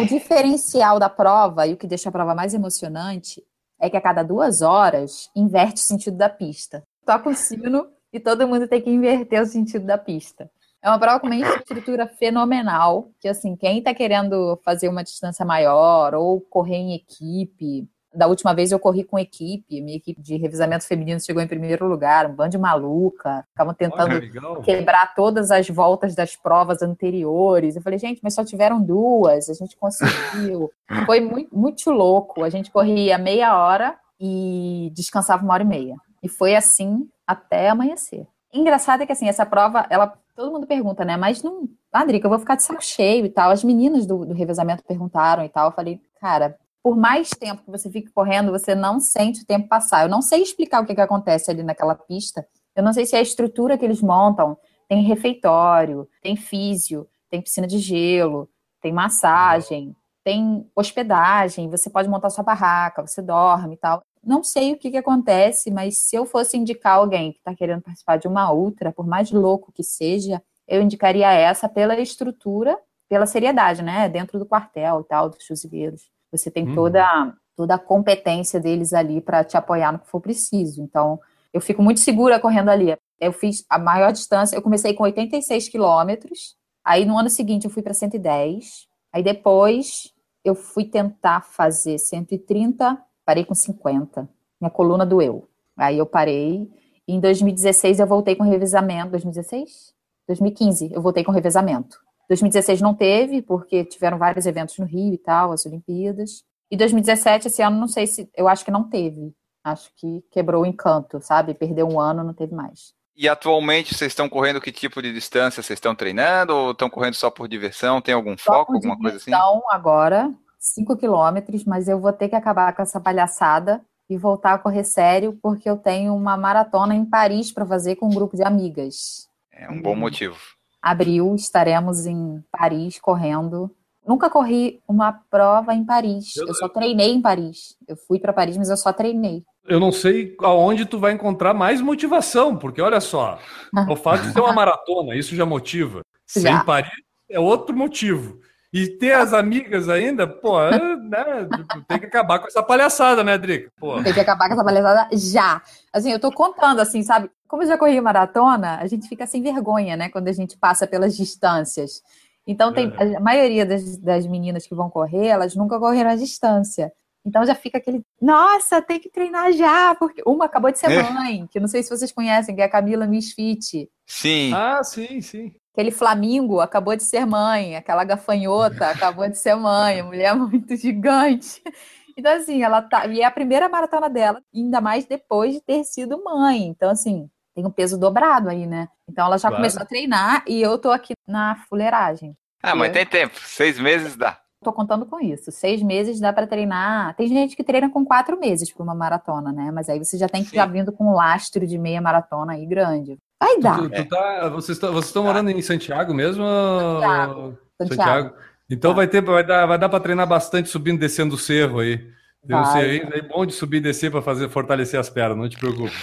O diferencial da prova, e o que deixa a prova mais emocionante, é que a cada duas horas inverte o sentido da pista. Toca o sino e todo mundo tem que inverter o sentido da pista. É uma prova com uma estrutura fenomenal, que assim, quem está querendo fazer uma distância maior ou correr em equipe, da última vez eu corri com equipe, minha equipe de revisamento feminino chegou em primeiro lugar, um bando de maluca, estavam tentando Olha, quebrar todas as voltas das provas anteriores. Eu falei, gente, mas só tiveram duas, a gente conseguiu. Foi muito, muito louco. A gente corria meia hora e descansava uma hora e meia. E foi assim até amanhecer. Engraçado é que assim, essa prova, ela todo mundo pergunta, né? Mas não, ah, Drica, eu vou ficar de saco cheio e tal. As meninas do, do revezamento perguntaram e tal. Eu falei, cara, por mais tempo que você fique correndo, você não sente o tempo passar. Eu não sei explicar o que, que acontece ali naquela pista. Eu não sei se é a estrutura que eles montam tem refeitório, tem físio, tem piscina de gelo, tem massagem, tem hospedagem, você pode montar sua barraca, você dorme e tal. Não sei o que, que acontece, mas se eu fosse indicar alguém que está querendo participar de uma ultra, por mais louco que seja, eu indicaria essa pela estrutura, pela seriedade, né? Dentro do quartel e tal, dos fuzileiros. Você tem Uhum. toda, toda a competência deles ali para te apoiar no que for preciso. Então, eu fico muito segura correndo ali. Eu fiz a maior distância, eu comecei com 86 quilômetros, aí no ano seguinte eu fui para 110, aí depois eu fui tentar fazer 130, parei com 50. Minha coluna doeu. Aí eu parei. Em 2016 eu voltei com revezamento. 2016? 2015 eu voltei com revezamento. 2016 não teve, porque tiveram vários eventos no Rio e tal, as Olimpíadas. E 2017, esse ano, não sei se. Eu acho que não teve. Acho que quebrou o encanto, sabe? Perdeu um ano, não teve mais. E atualmente vocês estão correndo que tipo de distância? Vocês estão treinando ou estão correndo só por diversão? Tem algum Só foco, alguma coisa assim? diversão agora, 5 quilômetros, mas eu vou ter que acabar com essa palhaçada e voltar a correr sério, porque eu tenho uma maratona em Paris para fazer com um grupo de amigas. É um bom motivo. Abril, estaremos em Paris correndo. Nunca corri uma prova em Paris. Eu- Eu só treinei em Paris. Eu fui para Paris, mas eu só treinei. Eu não sei aonde tu vai encontrar mais motivação, porque olha só, o fato de ter uma maratona, isso já motiva. Já. Sem Paris é outro motivo. E ter as amigas ainda, pô, é, né, tem que acabar com essa palhaçada, né, Drica? Pô, Tem que acabar com essa palhaçada já. Assim, eu tô contando, assim, sabe? Como eu já corri maratona, a gente fica sem vergonha, né? Quando a gente passa pelas distâncias. Então, tem, a maioria das, das meninas que vão correr, elas nunca correram a distância. Então já fica aquele, nossa, tem que treinar já, porque uma acabou de ser É. mãe, que não sei se vocês conhecem, que é a Camila Misfit. Sim. ah, sim, sim. Aquele Flamingo acabou de ser mãe, aquela gafanhota acabou de ser mãe, a mulher muito gigante. Então, assim, ela tá. E é a primeira maratona dela, ainda mais depois de ter sido mãe. Então, assim, tem um peso dobrado aí, né? Então ela já Claro. começou a treinar e eu tô aqui na fuleiragem. Ah, mas eu- tem tempo. Seis meses dá. Tô contando com isso. Seis meses dá pra treinar. Tem gente que treina com quatro meses para uma maratona, né? Mas aí você já tem que já vindo com um lastro de meia maratona aí grande. Vai dar. Tu, tu tá, vocês estão vocês estão morando em Santiago mesmo? Santiago. Santiago. Então vai ter, vai dar, vai dar para treinar bastante subindo e descendo o cerro aí. Tem um aí bom de subir e descer para fazer fortalecer as pernas, não te preocupe.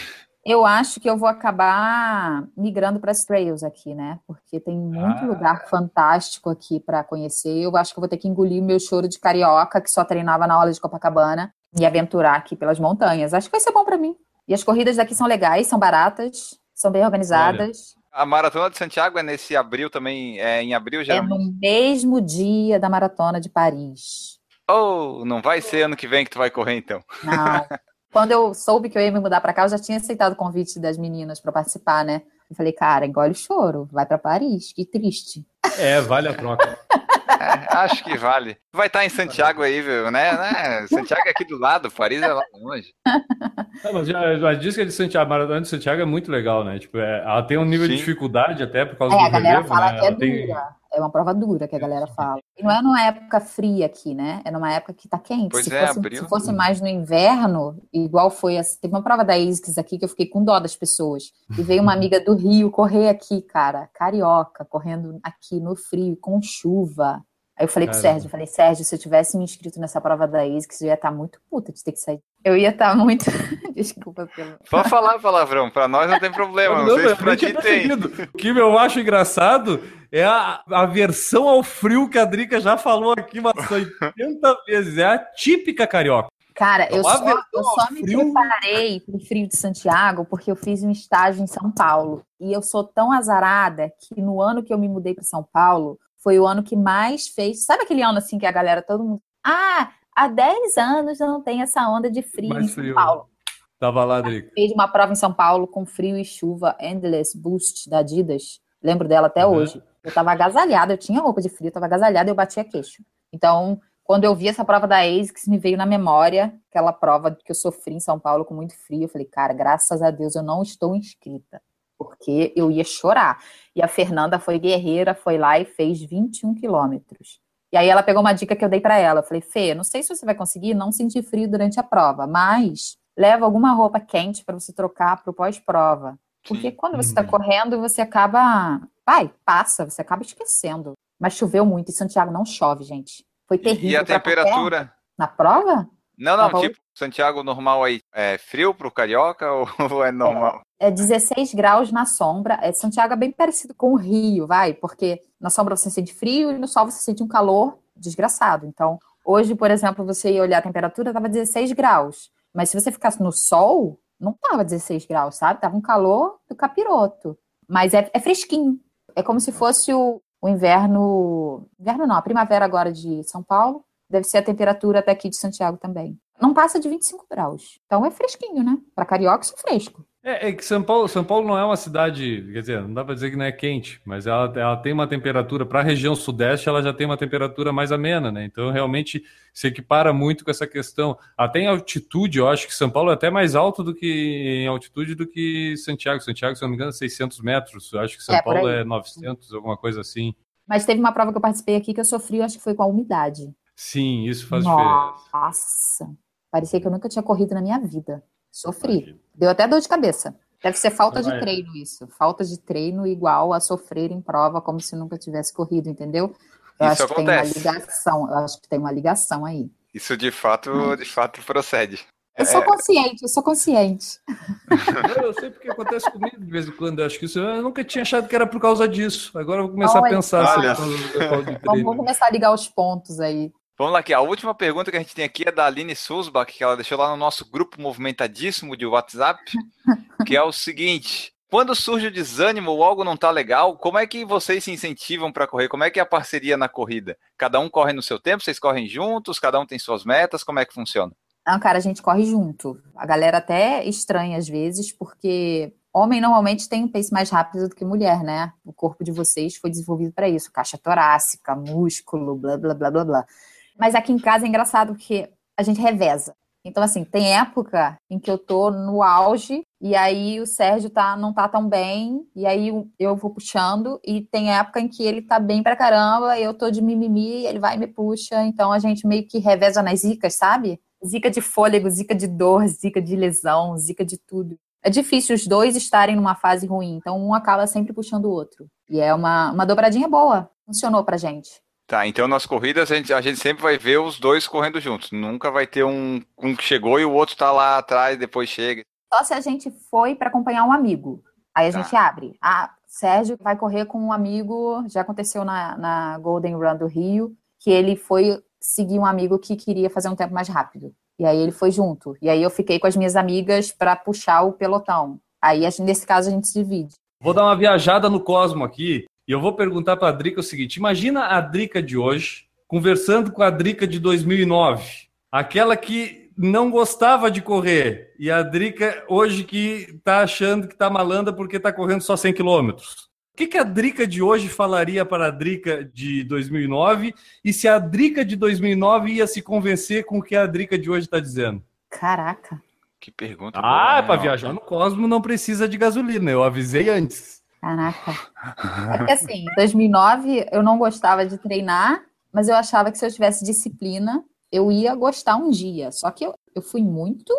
Eu acho que eu vou acabar migrando para as trails aqui, né? Porque tem muito Ah. lugar fantástico aqui para conhecer. Eu acho que eu vou ter que engolir o meu choro de carioca, que só treinava na aula de Copacabana, e aventurar aqui pelas montanhas. Acho que vai ser bom para mim. E as corridas daqui são legais, são baratas, são bem organizadas. A Maratona de Santiago é nesse abril também? É em abril É geralmente? no mesmo dia da maratona de Paris. Ou não vai ser ano que vem que tu vai correr então? Não. Quando eu soube que eu ia me mudar para cá, eu já tinha aceitado o convite das meninas para participar, né? Eu falei, cara, engole o choro, vai para Paris, que triste. É, vale a troca. É, acho que vale. Vai estar em Santiago aí, viu? Né? né? Santiago é aqui do lado, Paris é lá longe. Não, mas que a de Santiago, a maratona de Santiago é muito legal, né? Tipo, é- ela tem um nível de Sim. dificuldade até por causa É, do a galera relevo, fala né? que é Ela tem- dura. É uma prova dura que a galera fala. E não é numa época fria aqui, né? É numa época que tá quente. Pois se, é, fosse, abril. se fosse mais no inverno, igual foi. essa- Teve uma prova da ASICS aqui que eu fiquei com dó das pessoas. E veio uma amiga do Rio correr aqui, cara, carioca, correndo aqui no frio, com chuva. Aí eu falei pro Caramba. Sérgio, eu falei, Sérgio, se eu tivesse me inscrito nessa prova da ASICS, eu ia estar muito puta de ter que sair. Eu ia estar muito. Desculpa pelo. Pode falar palavrão, pra nós não tem problema. Não, sei se pra ti tem. O que eu acho engraçado é a, a versão ao frio que a Drica já falou aqui umas 80 vezes. É a típica carioca. Cara, eu Então, a só, eu só me frio- preparei pro frio de Santiago porque eu fiz um estágio em São Paulo. E eu sou tão azarada que no ano que eu me mudei para São Paulo, foi o ano que mais fez. Sabe aquele ano assim que a galera, todo mundo. Ah, há 10 anos não tem essa onda de frio Mais em São frio. Paulo. Tava lá, Drica. Fiz uma prova em São Paulo com frio e chuva, Endless Boost da Adidas. Lembro dela até Uhum. hoje. Eu tava agasalhada, eu tinha roupa de frio, eu tava agasalhada e eu batia queixo. Então, quando eu vi essa prova da ASICS, me veio na memória aquela prova que eu sofri em São Paulo com muito frio. Eu falei, cara, graças a Deus eu não estou inscrita, porque eu ia chorar. E a Fernanda foi guerreira, foi lá e fez 21 quilômetros. E aí ela pegou uma dica que eu dei pra ela. Eu falei, Fê, não sei se você vai conseguir não sentir frio durante a prova, mas leva alguma roupa quente para você trocar pro pós-prova. Porque quando você está Uhum. correndo, você acaba. Vai, passa, você acaba esquecendo. Mas choveu muito e Santiago não chove, gente. Foi terrível. E a pra qualquer- temperatura? Na prova? Não, não, Tava tipo, Santiago normal aí. É frio pro carioca ou é normal? É 16 graus na sombra. É, Santiago é bem parecido com o Rio, vai, porque na sombra você sente frio e no sol você sente um calor desgraçado. Então, hoje, por exemplo, você ia olhar a temperatura, tava 16 graus. Mas se você ficasse no sol, não tava 16 graus, sabe? Tava um calor do capiroto. Mas é, é fresquinho. É como se fosse o, o inverno. Inverno não, a primavera agora de São Paulo. Deve ser a temperatura daqui de Santiago também. Não passa de 25 graus. Então é fresquinho, né? Para carioca, isso é fresco. É, é que São Paulo, São Paulo não é uma cidade, quer dizer, não dá para dizer que não é quente, mas ela, ela tem uma temperatura, para a região sudeste, ela já tem uma temperatura mais amena, né? Então, realmente, se equipara muito com essa questão. Até em altitude, eu acho que São Paulo é até mais alto do que em altitude do que Santiago. Santiago, se não me engano, é 600 metros. Eu acho que São É, Paulo é 900, alguma coisa assim. Mas teve uma prova que eu participei aqui que eu sofri, eu acho que foi com a umidade. Sim, isso faz diferença. Nossa, parecia que eu nunca tinha corrido na minha vida. Sofri. Deu até dor de cabeça. Deve ser falta de treino isso. Falta de treino igual a sofrer em prova como se nunca tivesse corrido, entendeu? Eu Isso acho que tem uma acontece. ligação. Eu acho que tem uma ligação aí. Isso de fato, de fato procede. Eu sou consciente, eu sou consciente. Eu sei porque acontece comigo de vez em quando. Eu acho que isso eu nunca tinha achado que era por causa disso. Agora eu vou começar a Olha pensar se é só. por causa por causa de Vamos começar a ligar os pontos aí. Vamos lá aqui, a última pergunta que a gente tem aqui é da Aline Sulzbach, que ela deixou lá no nosso grupo movimentadíssimo de WhatsApp, que é o seguinte: quando surge o desânimo ou algo não tá legal, como é que vocês se incentivam para correr? Como é que é a parceria na corrida? Cada um corre no seu tempo, vocês correm juntos, cada um tem suas metas, como é que funciona? Não, cara, a gente corre junto. A galera até estranha às vezes, porque homem normalmente tem um pace mais rápido do que mulher, né? O corpo de vocês foi desenvolvido para isso, caixa torácica, músculo, blá blá blá blá blá. Mas aqui em casa é engraçado porque a gente reveza. Então, assim, tem época em que eu tô no auge e aí o Sérgio tá, não tá tão bem, e aí eu- vou puxando, e tem época em que ele tá bem pra caramba, eu tô de mimimi, ele vai e me puxa, então a gente meio que reveza nas zicas, sabe? Zica de fôlego, zica de dor, zica de lesão, zica de tudo. É difícil os dois estarem numa fase ruim, então um acaba sempre puxando o outro. E é uma, uma dobradinha boa, funcionou pra gente. Tá, então nas corridas a gente, a gente sempre vai ver os dois correndo juntos. Nunca vai ter um, um que chegou e o outro tá lá atrás, depois chega. Só se a gente foi para acompanhar um amigo. Aí a Tá. gente abre. Ah, Sérgio vai correr com um amigo. Já aconteceu na, na Golden Run do Rio, que ele foi seguir um amigo que queria fazer um tempo mais rápido. E aí ele foi junto. E aí eu fiquei com as minhas amigas para puxar o pelotão. Aí, a gente- nesse caso, a gente se divide. Vou dar uma viajada no Cosmo aqui e eu vou perguntar para a Drica o seguinte: imagina a Drica de hoje conversando com a Drica de 2009, aquela que não gostava de correr, e a Drica hoje que está achando que está malanda porque está correndo só 100 quilômetros. O que, que a Drica de hoje falaria para a Drica de 2009 e se a Drica de 2009 ia se convencer com o que a Drica de hoje está dizendo? Caraca. Que pergunta. Ah, boa, para viajar no Cosmo não precisa de gasolina, eu avisei antes. Caraca. É porque assim, em 2009 eu não gostava de treinar, mas eu achava que se eu tivesse disciplina, eu ia gostar um dia. Só que eu, eu fui muito.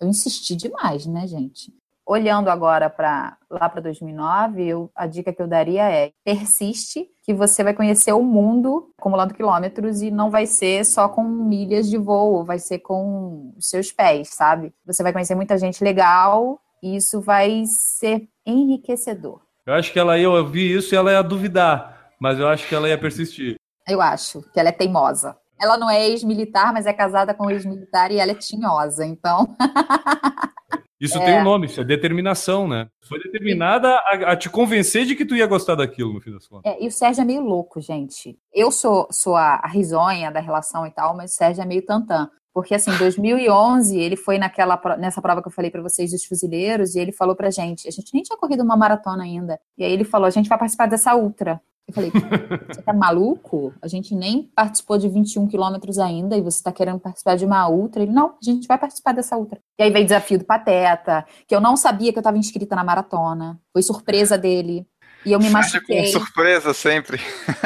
Eu insisti demais, né, gente? olhando agora para lá para 2009, eu, a dica que eu daria é persiste, que você vai conhecer o mundo acumulando quilômetros e não vai ser só com milhas de voo, vai ser com os seus pés, sabe? Você vai conhecer muita gente legal e isso vai ser enriquecedor. Eu acho que ela ia ouvir isso e ela ia duvidar, mas eu acho que ela ia persistir. Eu acho que ela é teimosa. Ela não é ex-militar, mas é casada com um ex-militar e ela é tinhosa, então. Isso é. tem um nome, isso é determinação, né? Foi determinada a, a, te convencer de que tu ia gostar daquilo, no fim das contas. É, e o Sérgio é meio louco, gente. Eu sou, sou a, a risonha da relação e tal, mas o Sérgio é meio tantã. Porque, assim, em 2011, ele foi naquela, nessa prova que eu falei para vocês dos fuzileiros, e ele falou pra gente, a gente nem tinha corrido uma maratona ainda, e aí ele falou, a gente vai participar dessa ultra. Eu falei, você tá maluco? A gente nem participou de 21 quilômetros ainda e você tá querendo participar de uma ultra? Ele, não, a gente vai participar dessa ultra. E aí veio o desafio do Pateta, que eu não sabia que eu tava inscrita na maratona. Foi surpresa dele. E eu me machuquei. Com surpresa sempre.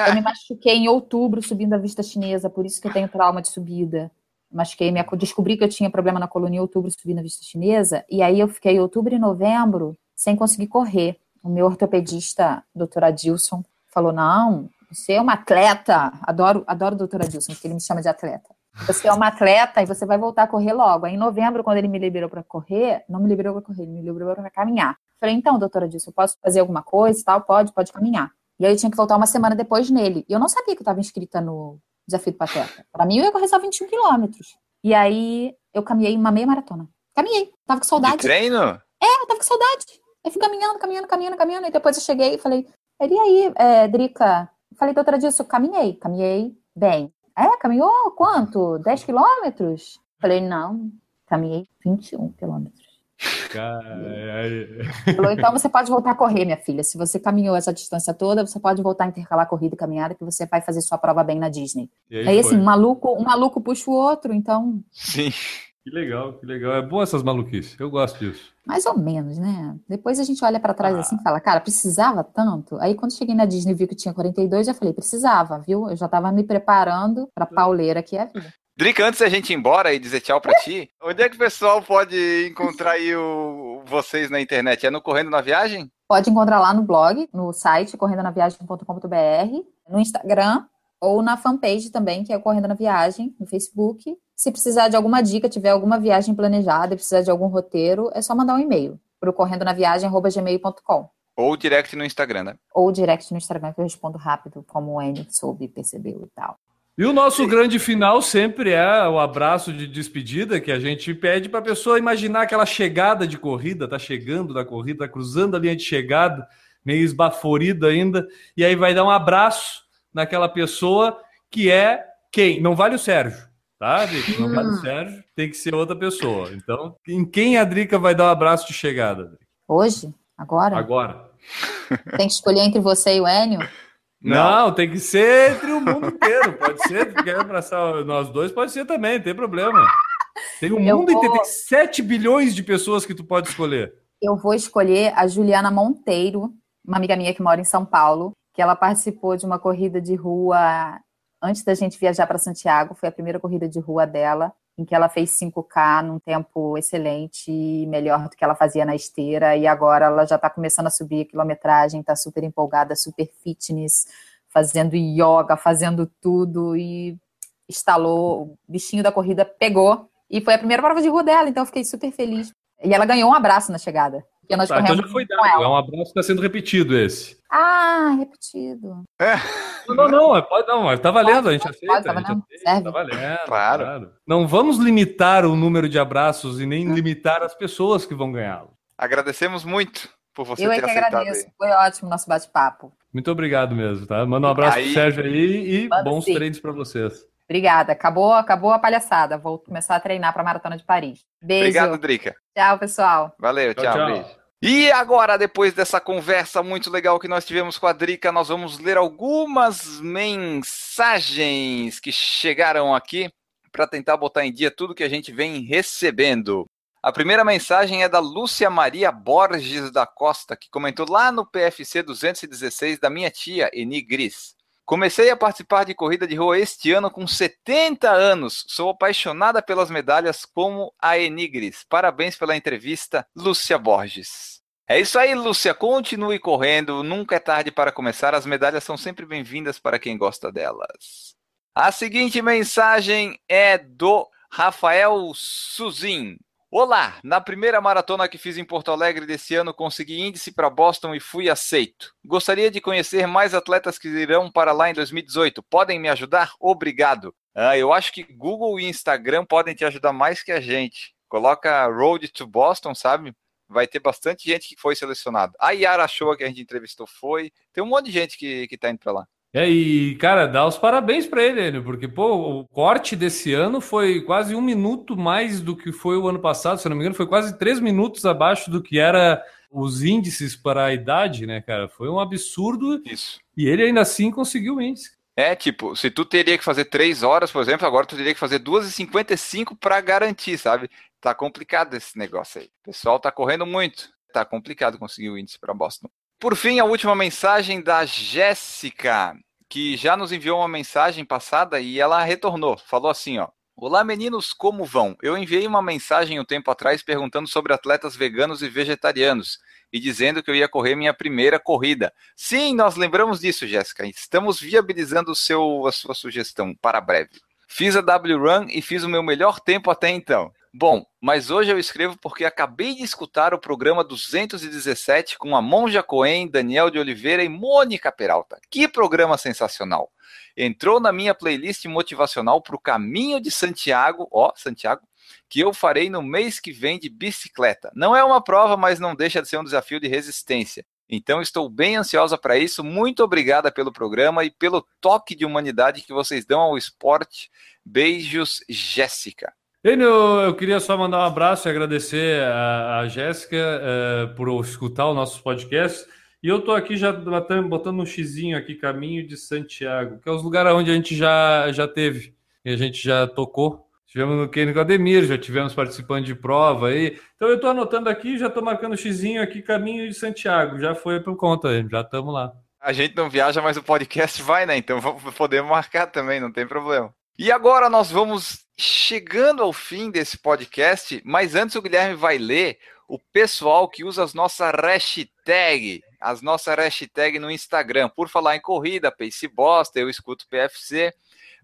eu me machuquei em outubro subindo a vista chinesa, por isso que eu tenho trauma de subida. Machuquei, minha, descobri que eu tinha problema na coluna em outubro subindo a vista chinesa, e aí eu fiquei outubro e novembro sem conseguir correr. O meu ortopedista, doutor Adilson, falou: não, você é uma atleta. Adoro, adoro o doutor Adilson, porque ele me chama de atleta. Você é uma atleta e você vai voltar a correr logo. Aí em novembro, quando ele me liberou para correr, não me liberou para correr, ele me liberou para caminhar. Falei, então, doutora Adilson, eu posso fazer alguma coisa tal? Pode, pode caminhar. E aí eu tinha que voltar uma semana depois nele. E eu não sabia que eu estava inscrita no desafio do Pateta. Para mim, eu ia correr só 21 quilômetros. E aí eu caminhei uma meia maratona. Caminhei, tava com saudade. De treino? É, eu tava com saudade. Eu fui caminhando, caminhando, caminhando, caminhando. E depois eu cheguei e falei, ele aí, é, Drica? Falei, doutora Dilson, caminhei, caminhei bem. É, caminhou quanto? 10 quilômetros? Falei, não, caminhei 21 quilômetros. Falou, então você pode voltar a correr, minha filha. Se você caminhou essa distância toda, você pode voltar a intercalar corrida e caminhada, que você vai fazer sua prova bem na Disney. E aí, aí assim, um maluco, um maluco puxa o outro, então. Sim. Que legal, que legal. É bom essas maluquices. Eu gosto disso. Mais ou menos, né? Depois a gente olha para trás ah. assim e fala, cara, precisava tanto? Aí quando cheguei na Disney e vi que tinha 42, já falei, precisava, viu? Eu já tava me preparando pra pauleira que é a vida. Drica, antes da gente ir embora e dizer tchau pra ti, onde é que o pessoal pode encontrar aí o, vocês na internet? É no Correndo na Viagem? Pode encontrar lá no blog, no site correndonaviagem.com.br, no Instagram ou na fanpage também, que é Correndo na Viagem, no Facebook. Se precisar de alguma dica, tiver alguma viagem planejada, precisar de algum roteiro, é só mandar um e-mail para o correndonaviagem.gmail.com. Ou direct no Instagram, né? Ou direct no Instagram, que eu respondo rápido, como o Enio soube, percebeu e tal. E o nosso grande final sempre é o abraço de despedida que a gente pede para a pessoa imaginar aquela chegada de corrida, tá chegando da corrida, tá cruzando a linha de chegada, meio esbaforida ainda, e aí vai dar um abraço naquela pessoa que é quem? Não vale o Sérgio, tá, Drica? Não vale o Sérgio, tem que ser outra pessoa. Então, em quem a Drica vai dar um abraço de chegada? Hoje? Agora? Agora. Tem que escolher entre você e o Enio? Não, não, tem que ser entre o mundo inteiro. Pode ser, quer abraçar nós dois, pode ser também, não tem problema. Tem o mundo vou... inteiro, tem 7 bilhões de pessoas que tu pode escolher. Eu vou escolher a Juliana Monteiro, uma amiga minha que mora em São Paulo, que ela participou de uma corrida de rua antes da gente viajar para Santiago, foi a primeira corrida de rua dela, em que ela fez 5K num tempo excelente, melhor do que ela fazia na esteira, e agora ela já está começando a subir a quilometragem, está super empolgada, super fitness, fazendo yoga, fazendo tudo, e instalou, o bichinho da corrida pegou, e foi a primeira prova de rua dela, então eu fiquei super feliz. E ela ganhou um abraço na chegada. Porque nós tá, então já foi dado. É um abraço que está sendo repetido esse. Ah, repetido. É. Não, não, não, pode, não, tá valendo, a gente aceita. Pode, tá valendo. Aceita, tá valendo claro. claro. Não vamos limitar o número de abraços e nem limitar as pessoas que vão ganhá-lo. Agradecemos muito por você Eu ter é que aceitado. agradeço. Aí. Foi ótimo nosso bate-papo. Muito obrigado mesmo, tá? Manda um abraço aí... pro Sérgio aí e bons sim. treinos para vocês. Obrigada. Acabou, acabou a palhaçada. Vou começar a treinar para a Maratona de Paris. Beijo. Obrigado, Drica. Tchau, pessoal. Valeu, tchau, tchau, beijo. E agora, depois dessa conversa muito legal que nós tivemos com a Drica, nós vamos ler algumas mensagens que chegaram aqui para tentar botar em dia tudo que a gente vem recebendo. A primeira mensagem é da Lúcia Maria Borges da Costa, que comentou lá no PFC 216 da minha tia, Eni Gris. Comecei a participar de corrida de rua este ano com 70 anos. Sou apaixonada pelas medalhas como a Enigris. Parabéns pela entrevista, Lúcia Borges. É isso aí, Lúcia. Continue correndo. Nunca é tarde para começar. As medalhas são sempre bem-vindas para quem gosta delas. A seguinte mensagem é do Rafael Suzin. Olá! Na primeira maratona que fiz em Porto Alegre desse ano, consegui índice para Boston e fui aceito. Gostaria de conhecer mais atletas que irão para lá em 2018. Podem me ajudar? Obrigado. Ah, eu acho que Google e Instagram podem te ajudar mais que a gente. Coloca Road to Boston, sabe? Vai ter bastante gente que foi selecionado. A Yara Shoa, que a gente entrevistou, foi. Tem um monte de gente que, que tá indo para lá. É, e, cara, dá os parabéns para ele, Enio, porque, pô, o corte desse ano foi quase um minuto mais do que foi o ano passado, se não me engano, foi quase três minutos abaixo do que era os índices para a idade, né, cara? Foi um absurdo. Isso. E ele ainda assim conseguiu o índice. É, tipo, se tu teria que fazer três horas, por exemplo, agora tu teria que fazer 2h55 para garantir, sabe? Tá complicado esse negócio aí. O pessoal tá correndo muito. Tá complicado conseguir o índice para Boston. Por fim, a última mensagem da Jéssica, que já nos enviou uma mensagem passada e ela retornou. Falou assim, ó: Olá meninos, como vão? Eu enviei uma mensagem um tempo atrás perguntando sobre atletas veganos e vegetarianos e dizendo que eu ia correr minha primeira corrida. Sim, nós lembramos disso, Jéssica. Estamos viabilizando o seu, a sua sugestão para breve. Fiz a W Run e fiz o meu melhor tempo até então. Bom, mas hoje eu escrevo porque acabei de escutar o programa 217 com a Monja Coen, Daniel de Oliveira e Mônica Peralta. Que programa sensacional! Entrou na minha playlist motivacional para o Caminho de Santiago, ó, Santiago, que eu farei no mês que vem de bicicleta. Não é uma prova, mas não deixa de ser um desafio de resistência. Então estou bem ansiosa para isso. Muito obrigada pelo programa e pelo toque de humanidade que vocês dão ao esporte. Beijos, Jéssica. Enio, eu queria só mandar um abraço e agradecer a, a Jéssica uh, por escutar o nosso podcast. E eu estou aqui já botando um xizinho aqui, caminho de Santiago, que é os lugares onde a gente já, já teve, e a gente já tocou. Tivemos no Clínico Ademir, já tivemos participando de prova aí. Então eu estou anotando aqui, já estou marcando o xizinho aqui, caminho de Santiago. Já foi por conta, já estamos lá. A gente não viaja, mas o podcast vai, né? Então podemos marcar também, não tem problema. E agora nós vamos chegando ao fim desse podcast, mas antes o Guilherme vai ler o pessoal que usa as nossas hashtag, as nossas hashtag no Instagram. Por falar em corrida, Pace Bosta, eu escuto PFC.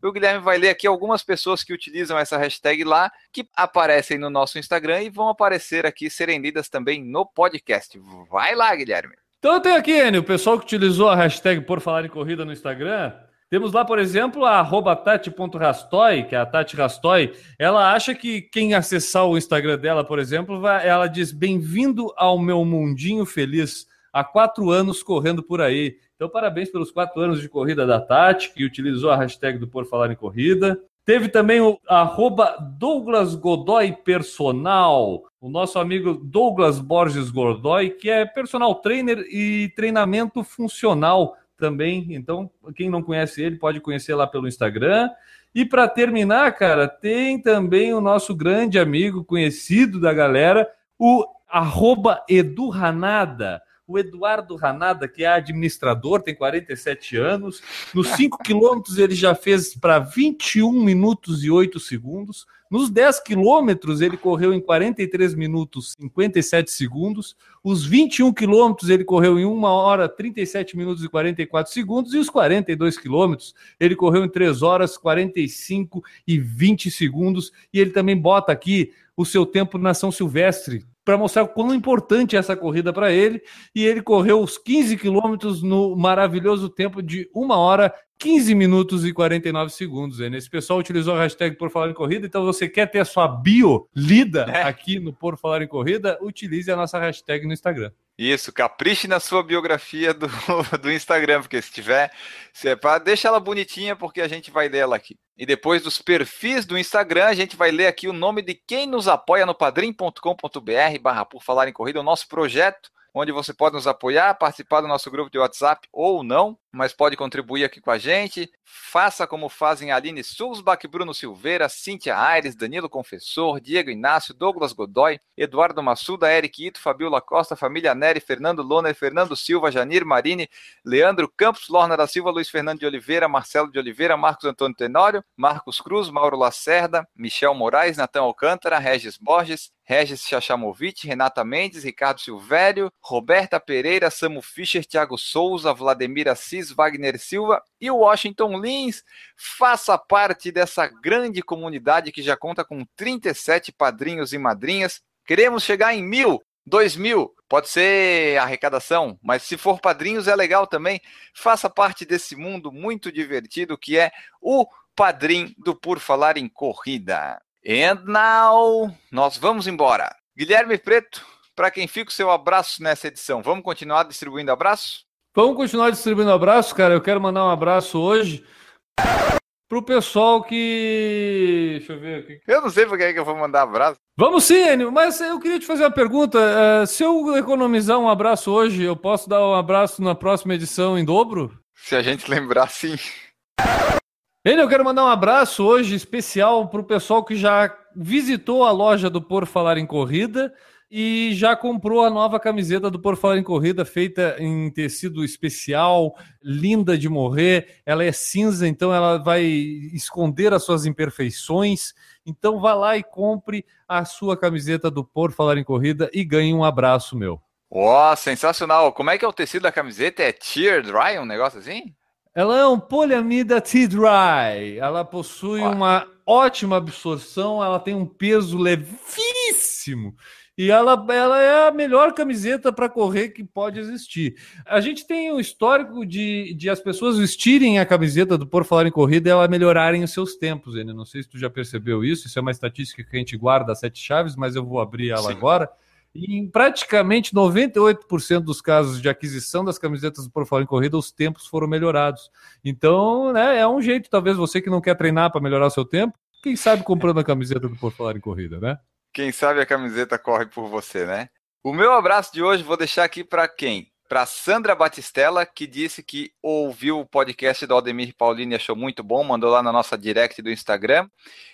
O Guilherme vai ler aqui algumas pessoas que utilizam essa hashtag lá, que aparecem no nosso Instagram e vão aparecer aqui, serem lidas também no podcast. Vai lá, Guilherme. Então eu tenho aqui, Enio, o pessoal que utilizou a hashtag por falar em corrida no Instagram, temos lá, por exemplo, a tati.rastoy, que é a Tati Rastoy. Ela acha que quem acessar o Instagram dela, por exemplo, vai, ela diz: Bem-vindo ao meu mundinho feliz. Há quatro anos correndo por aí. Então, parabéns pelos quatro anos de corrida da Tati, que utilizou a hashtag do Por Falar em Corrida. Teve também o arroba Douglas Godoy Personal, o nosso amigo Douglas Borges Godoy, que é personal trainer e treinamento funcional também. Então, quem não conhece ele pode conhecer lá pelo Instagram. E para terminar, cara, tem também o nosso grande amigo, conhecido da galera, o arroba Edu Ranada. O Eduardo Ranada, que é administrador, tem 47 anos. Nos 5 quilômetros ele já fez para 21 minutos e 8 segundos. Nos 10 quilômetros, ele correu em 43 minutos e 57 segundos. Os 21 quilômetros, ele correu em 1 hora 37 minutos e 44 segundos. E os 42 quilômetros, ele correu em 3 horas 45 e 20 segundos. E ele também bota aqui o seu tempo na São Silvestre, para mostrar quão importante é essa corrida para ele. E ele correu os 15 quilômetros no maravilhoso tempo de 1 hora 15 minutos e 49 segundos. Né? Esse pessoal utilizou a hashtag Por Falar em Corrida, então você quer ter a sua bio lida é. aqui no Por Falar em Corrida, utilize a nossa hashtag no Instagram. Isso, capriche na sua biografia do, do Instagram, porque se tiver, se é deixa ela bonitinha, porque a gente vai ler ela aqui. E depois dos perfis do Instagram, a gente vai ler aqui o nome de quem nos apoia no padrim.com.br barra Por Falar em Corrida, o nosso projeto onde você pode nos apoiar, participar do nosso grupo de WhatsApp ou não, mas pode contribuir aqui com a gente. Faça como fazem Aline Sulzbach, Bruno Silveira, Cíntia Aires, Danilo Confessor, Diego Inácio, Douglas Godoy, Eduardo Massuda, Eric Ito, Fabiola Costa, Família Neri, Fernando Loner, Fernando Silva, Janir Marini, Leandro Campos, Lorna da Silva, Luiz Fernando de Oliveira, Marcelo de Oliveira, Marcos Antônio Tenório, Marcos Cruz, Mauro Lacerda, Michel Moraes, Natan Alcântara, Regis Borges, Regis Chachamovic, Renata Mendes, Ricardo Silvério, Roberta Pereira, Samu Fischer, Thiago Souza, Vladimir Assis, Wagner Silva e Washington Lins. Faça parte dessa grande comunidade que já conta com 37 padrinhos e madrinhas. Queremos chegar em mil, dois mil, pode ser arrecadação, mas se for padrinhos é legal também. Faça parte desse mundo muito divertido que é o Padrim do Por Falar em Corrida. And now, nós vamos embora. Guilherme Preto, para quem fica o seu abraço nessa edição, vamos continuar distribuindo abraço? Vamos continuar distribuindo abraço, cara. Eu quero mandar um abraço hoje pro pessoal que. Deixa eu ver aqui. Eu não sei por que, é que eu vou mandar abraço. Vamos sim, Enio, mas eu queria te fazer uma pergunta. Uh, se eu economizar um abraço hoje, eu posso dar um abraço na próxima edição em dobro? Se a gente lembrar, sim. Enio, eu quero mandar um abraço hoje especial pro pessoal que já visitou a loja do Por Falar em Corrida e já comprou a nova camiseta do Por Falar em Corrida, feita em tecido especial, linda de morrer. Ela é cinza, então ela vai esconder as suas imperfeições. Então vá lá e compre a sua camiseta do Por Falar em Corrida e ganhe um abraço meu. Ó, oh, sensacional. Como é que é o tecido da camiseta? É tear dry, um negócio assim? Ela é um poliamida T-Dry. Ela possui uma ótima absorção, ela tem um peso levíssimo. E ela, ela é a melhor camiseta para correr que pode existir. A gente tem um histórico de, de as pessoas vestirem a camiseta do Por Falar em Corrida e ela melhorarem os seus tempos, Né? Não sei se tu já percebeu isso, isso é uma estatística que a gente guarda sete chaves, mas eu vou abrir ela Sim. agora. E em praticamente 98% dos casos de aquisição das camisetas do Por em Corrida, os tempos foram melhorados. Então, né, é um jeito, talvez você que não quer treinar para melhorar seu tempo, quem sabe comprando a camiseta do Por em Corrida, né? Quem sabe a camiseta corre por você, né? O meu abraço de hoje vou deixar aqui para quem? Para Sandra Batistella, que disse que ouviu o podcast do Aldemir Paulini achou muito bom, mandou lá na nossa direct do Instagram.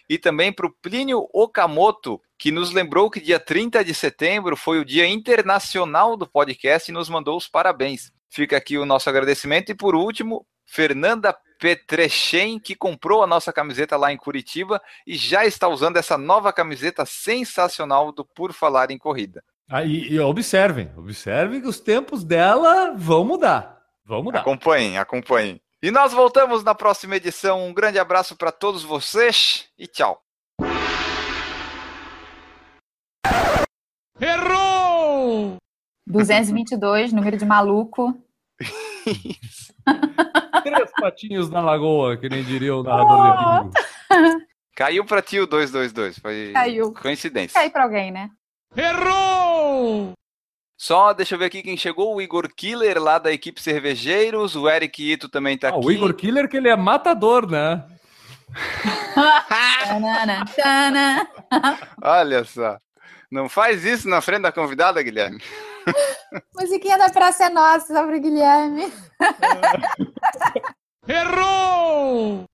E também para o Plínio Okamoto, que nos lembrou que dia 30 de setembro foi o Dia Internacional do Podcast e nos mandou os parabéns. Fica aqui o nosso agradecimento. E por último, Fernanda Petrechen, que comprou a nossa camiseta lá em Curitiba e já está usando essa nova camiseta sensacional do Por Falar em Corrida. Ah, e, e observem, observem que os tempos dela vão mudar. Vão mudar. Acompanhem, acompanhem. E nós voltamos na próxima edição. Um grande abraço para todos vocês e tchau. Errou! 222, número de maluco. Três patinhos na lagoa, que nem diria o narrador oh. Caiu pra ti o 222. Foi Caiu. coincidência. Caiu pra alguém, né? Errou! Só deixa eu ver aqui quem chegou, o Igor Killer lá da equipe Cervejeiros, o Eric Ito também tá ah, aqui. O Igor Killer que ele é matador, né? Olha só. Não faz isso na frente da convidada, Guilherme. Musiquinha da Praça é Nossa sobre Guilherme. Errou!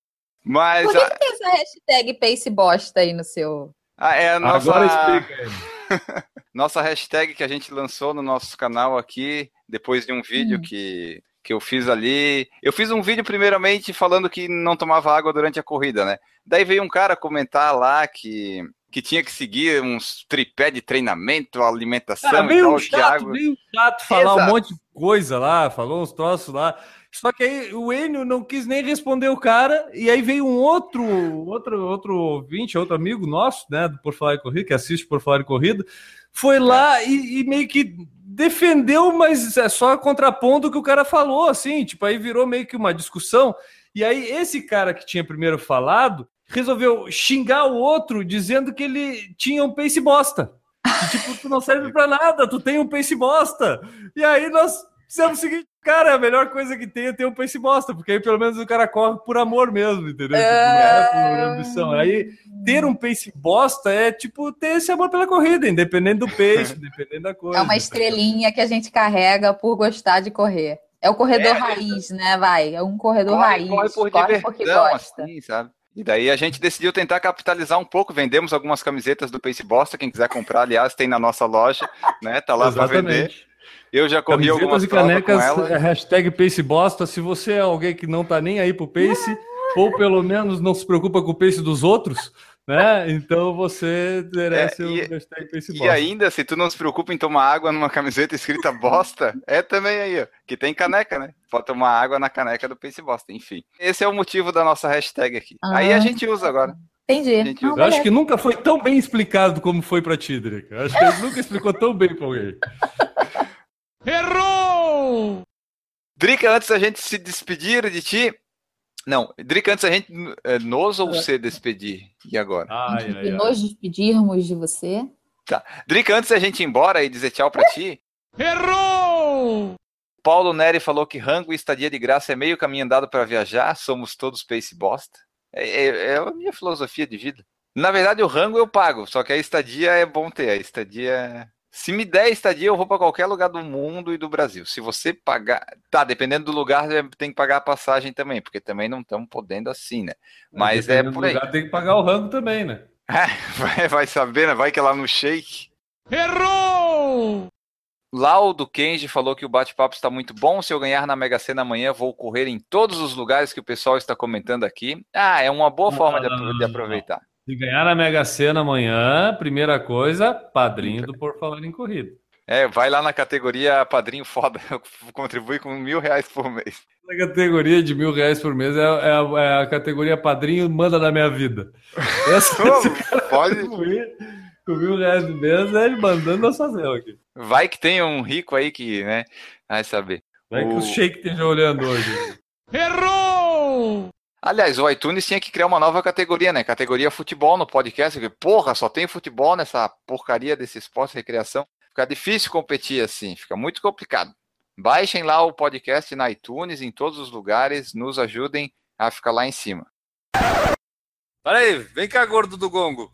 Mas. Por que, a... que tem essa hashtag Pace Bosta aí no seu. Ah, é a nossa. Agora explica. Nossa hashtag que a gente lançou no nosso canal aqui, depois de um vídeo hum. que, que eu fiz ali. Eu fiz um vídeo, primeiramente, falando que não tomava água durante a corrida, né? Daí veio um cara comentar lá que que tinha que seguir uns tripé de treinamento, alimentação Cara, e tal, chato, meio chato falar Exato. um monte de coisa lá, falou uns troços lá. Só que aí o Enio não quis nem responder o cara, e aí veio um outro, outro, outro ouvinte, outro amigo nosso, né, do Por Falar em Corrida, que assiste Por Falar em Corrida, foi lá é. e, e, meio que defendeu, mas é só contrapondo o que o cara falou, assim, tipo, aí virou meio que uma discussão. E aí esse cara que tinha primeiro falado, resolveu xingar o outro dizendo que ele tinha um pace bosta. E, tipo, tu não serve para nada, tu tem um pace bosta. E aí nós fizemos o seguinte: Cara, a melhor coisa que tem é ter um pace bosta, porque aí pelo menos o cara corre por amor mesmo, entendeu? Tipo, não é por ambição. Aí ter um pace bosta é tipo ter esse amor pela corrida, independente do pace, independente da coisa. É uma estrelinha que a gente carrega por gostar de correr. É o corredor É, raiz, né? Vai. É um corredor Corre, raiz. corre por porque diversão, gosta. assim, sabe? E daí a gente decidiu tentar capitalizar um pouco. Vendemos algumas camisetas do Pace Bosta. Quem quiser comprar, aliás, tem na nossa loja, né? Tá lá para vender. Eu já corri Camisetas algumas e canecas, com ela. é hashtag Pace Bosta. Se você é alguém que não tá nem aí pro Pace, ou pelo menos não se preocupa com o Pace dos outros, né? Então você merece É, o e- hashtag Pace E Bosta. ainda, se tu não se preocupa em tomar água numa camiseta escrita bosta, é também aí, ó. Que tem caneca, né? Pode tomar água na caneca do Pace Bosta, enfim. Esse é o motivo da nossa hashtag aqui. aí a Ah. gente usa agora. Entendi. Gente, Não, eu acho que nunca foi tão bem explicado como foi pra ti, Drica. Acho que ele nunca explicou tão bem pra alguém. Errou! Drica, antes da gente se despedir de ti. Não, Drica, antes da gente eh, nos ou se despedir. E agora? Ai, Antes ai, ai. nos despedirmos de você. Drica, antes da gente ir embora e dizer tchau pra ti, Errou! Paulo Neri falou que rango e estadia de graça é meio caminho andado para viajar, somos todos pace bosta. É, é- é a minha filosofia de vida. Na verdade, o rango eu pago, só que a estadia é bom ter. A estadia. Se me der estadia, eu vou para qualquer lugar do mundo e do Brasil. Se você pagar. Tá, dependendo do lugar, é, tem que pagar a passagem também, porque também não estamos podendo assim, né? Mas é por do aí. lugar, tem que pagar o rango também, né? Vai, vai saber, né? Vai que é lá no shake. Errou! Laudo Kenji falou que o bate-papo está muito bom. Se eu ganhar na Mega Sena amanhã, vou correr em todos os lugares que o pessoal está comentando aqui. Ah, é uma boa Não, forma de, não, não, de não, aproveitar. Se ganhar na Mega Sena amanhã, primeira coisa, padrinho do Por Falar em Corrida. É, vai lá na categoria Padrinho Foda, contribui com mil reais por mês. A categoria de mil reais por mês é, é a, é a categoria padrinho manda na minha vida. Essa pode. contribuir com mil reais por mês é ele mandando nós fazer aqui. Vai que tem um rico aí que, né? Vai saber. Vai que O- o Sheik esteja olhando hoje. Errou! Aliás, o iTunes tinha que criar uma nova categoria, né? Categoria futebol no podcast. porque, Porra, só tem futebol nessa porcaria desse esporte recreação. Fica difícil competir assim, fica muito complicado. Baixem lá o podcast na iTunes, em todos os lugares, nos ajudem a ficar lá em cima. Peraí, vem cá, gordo do gongo.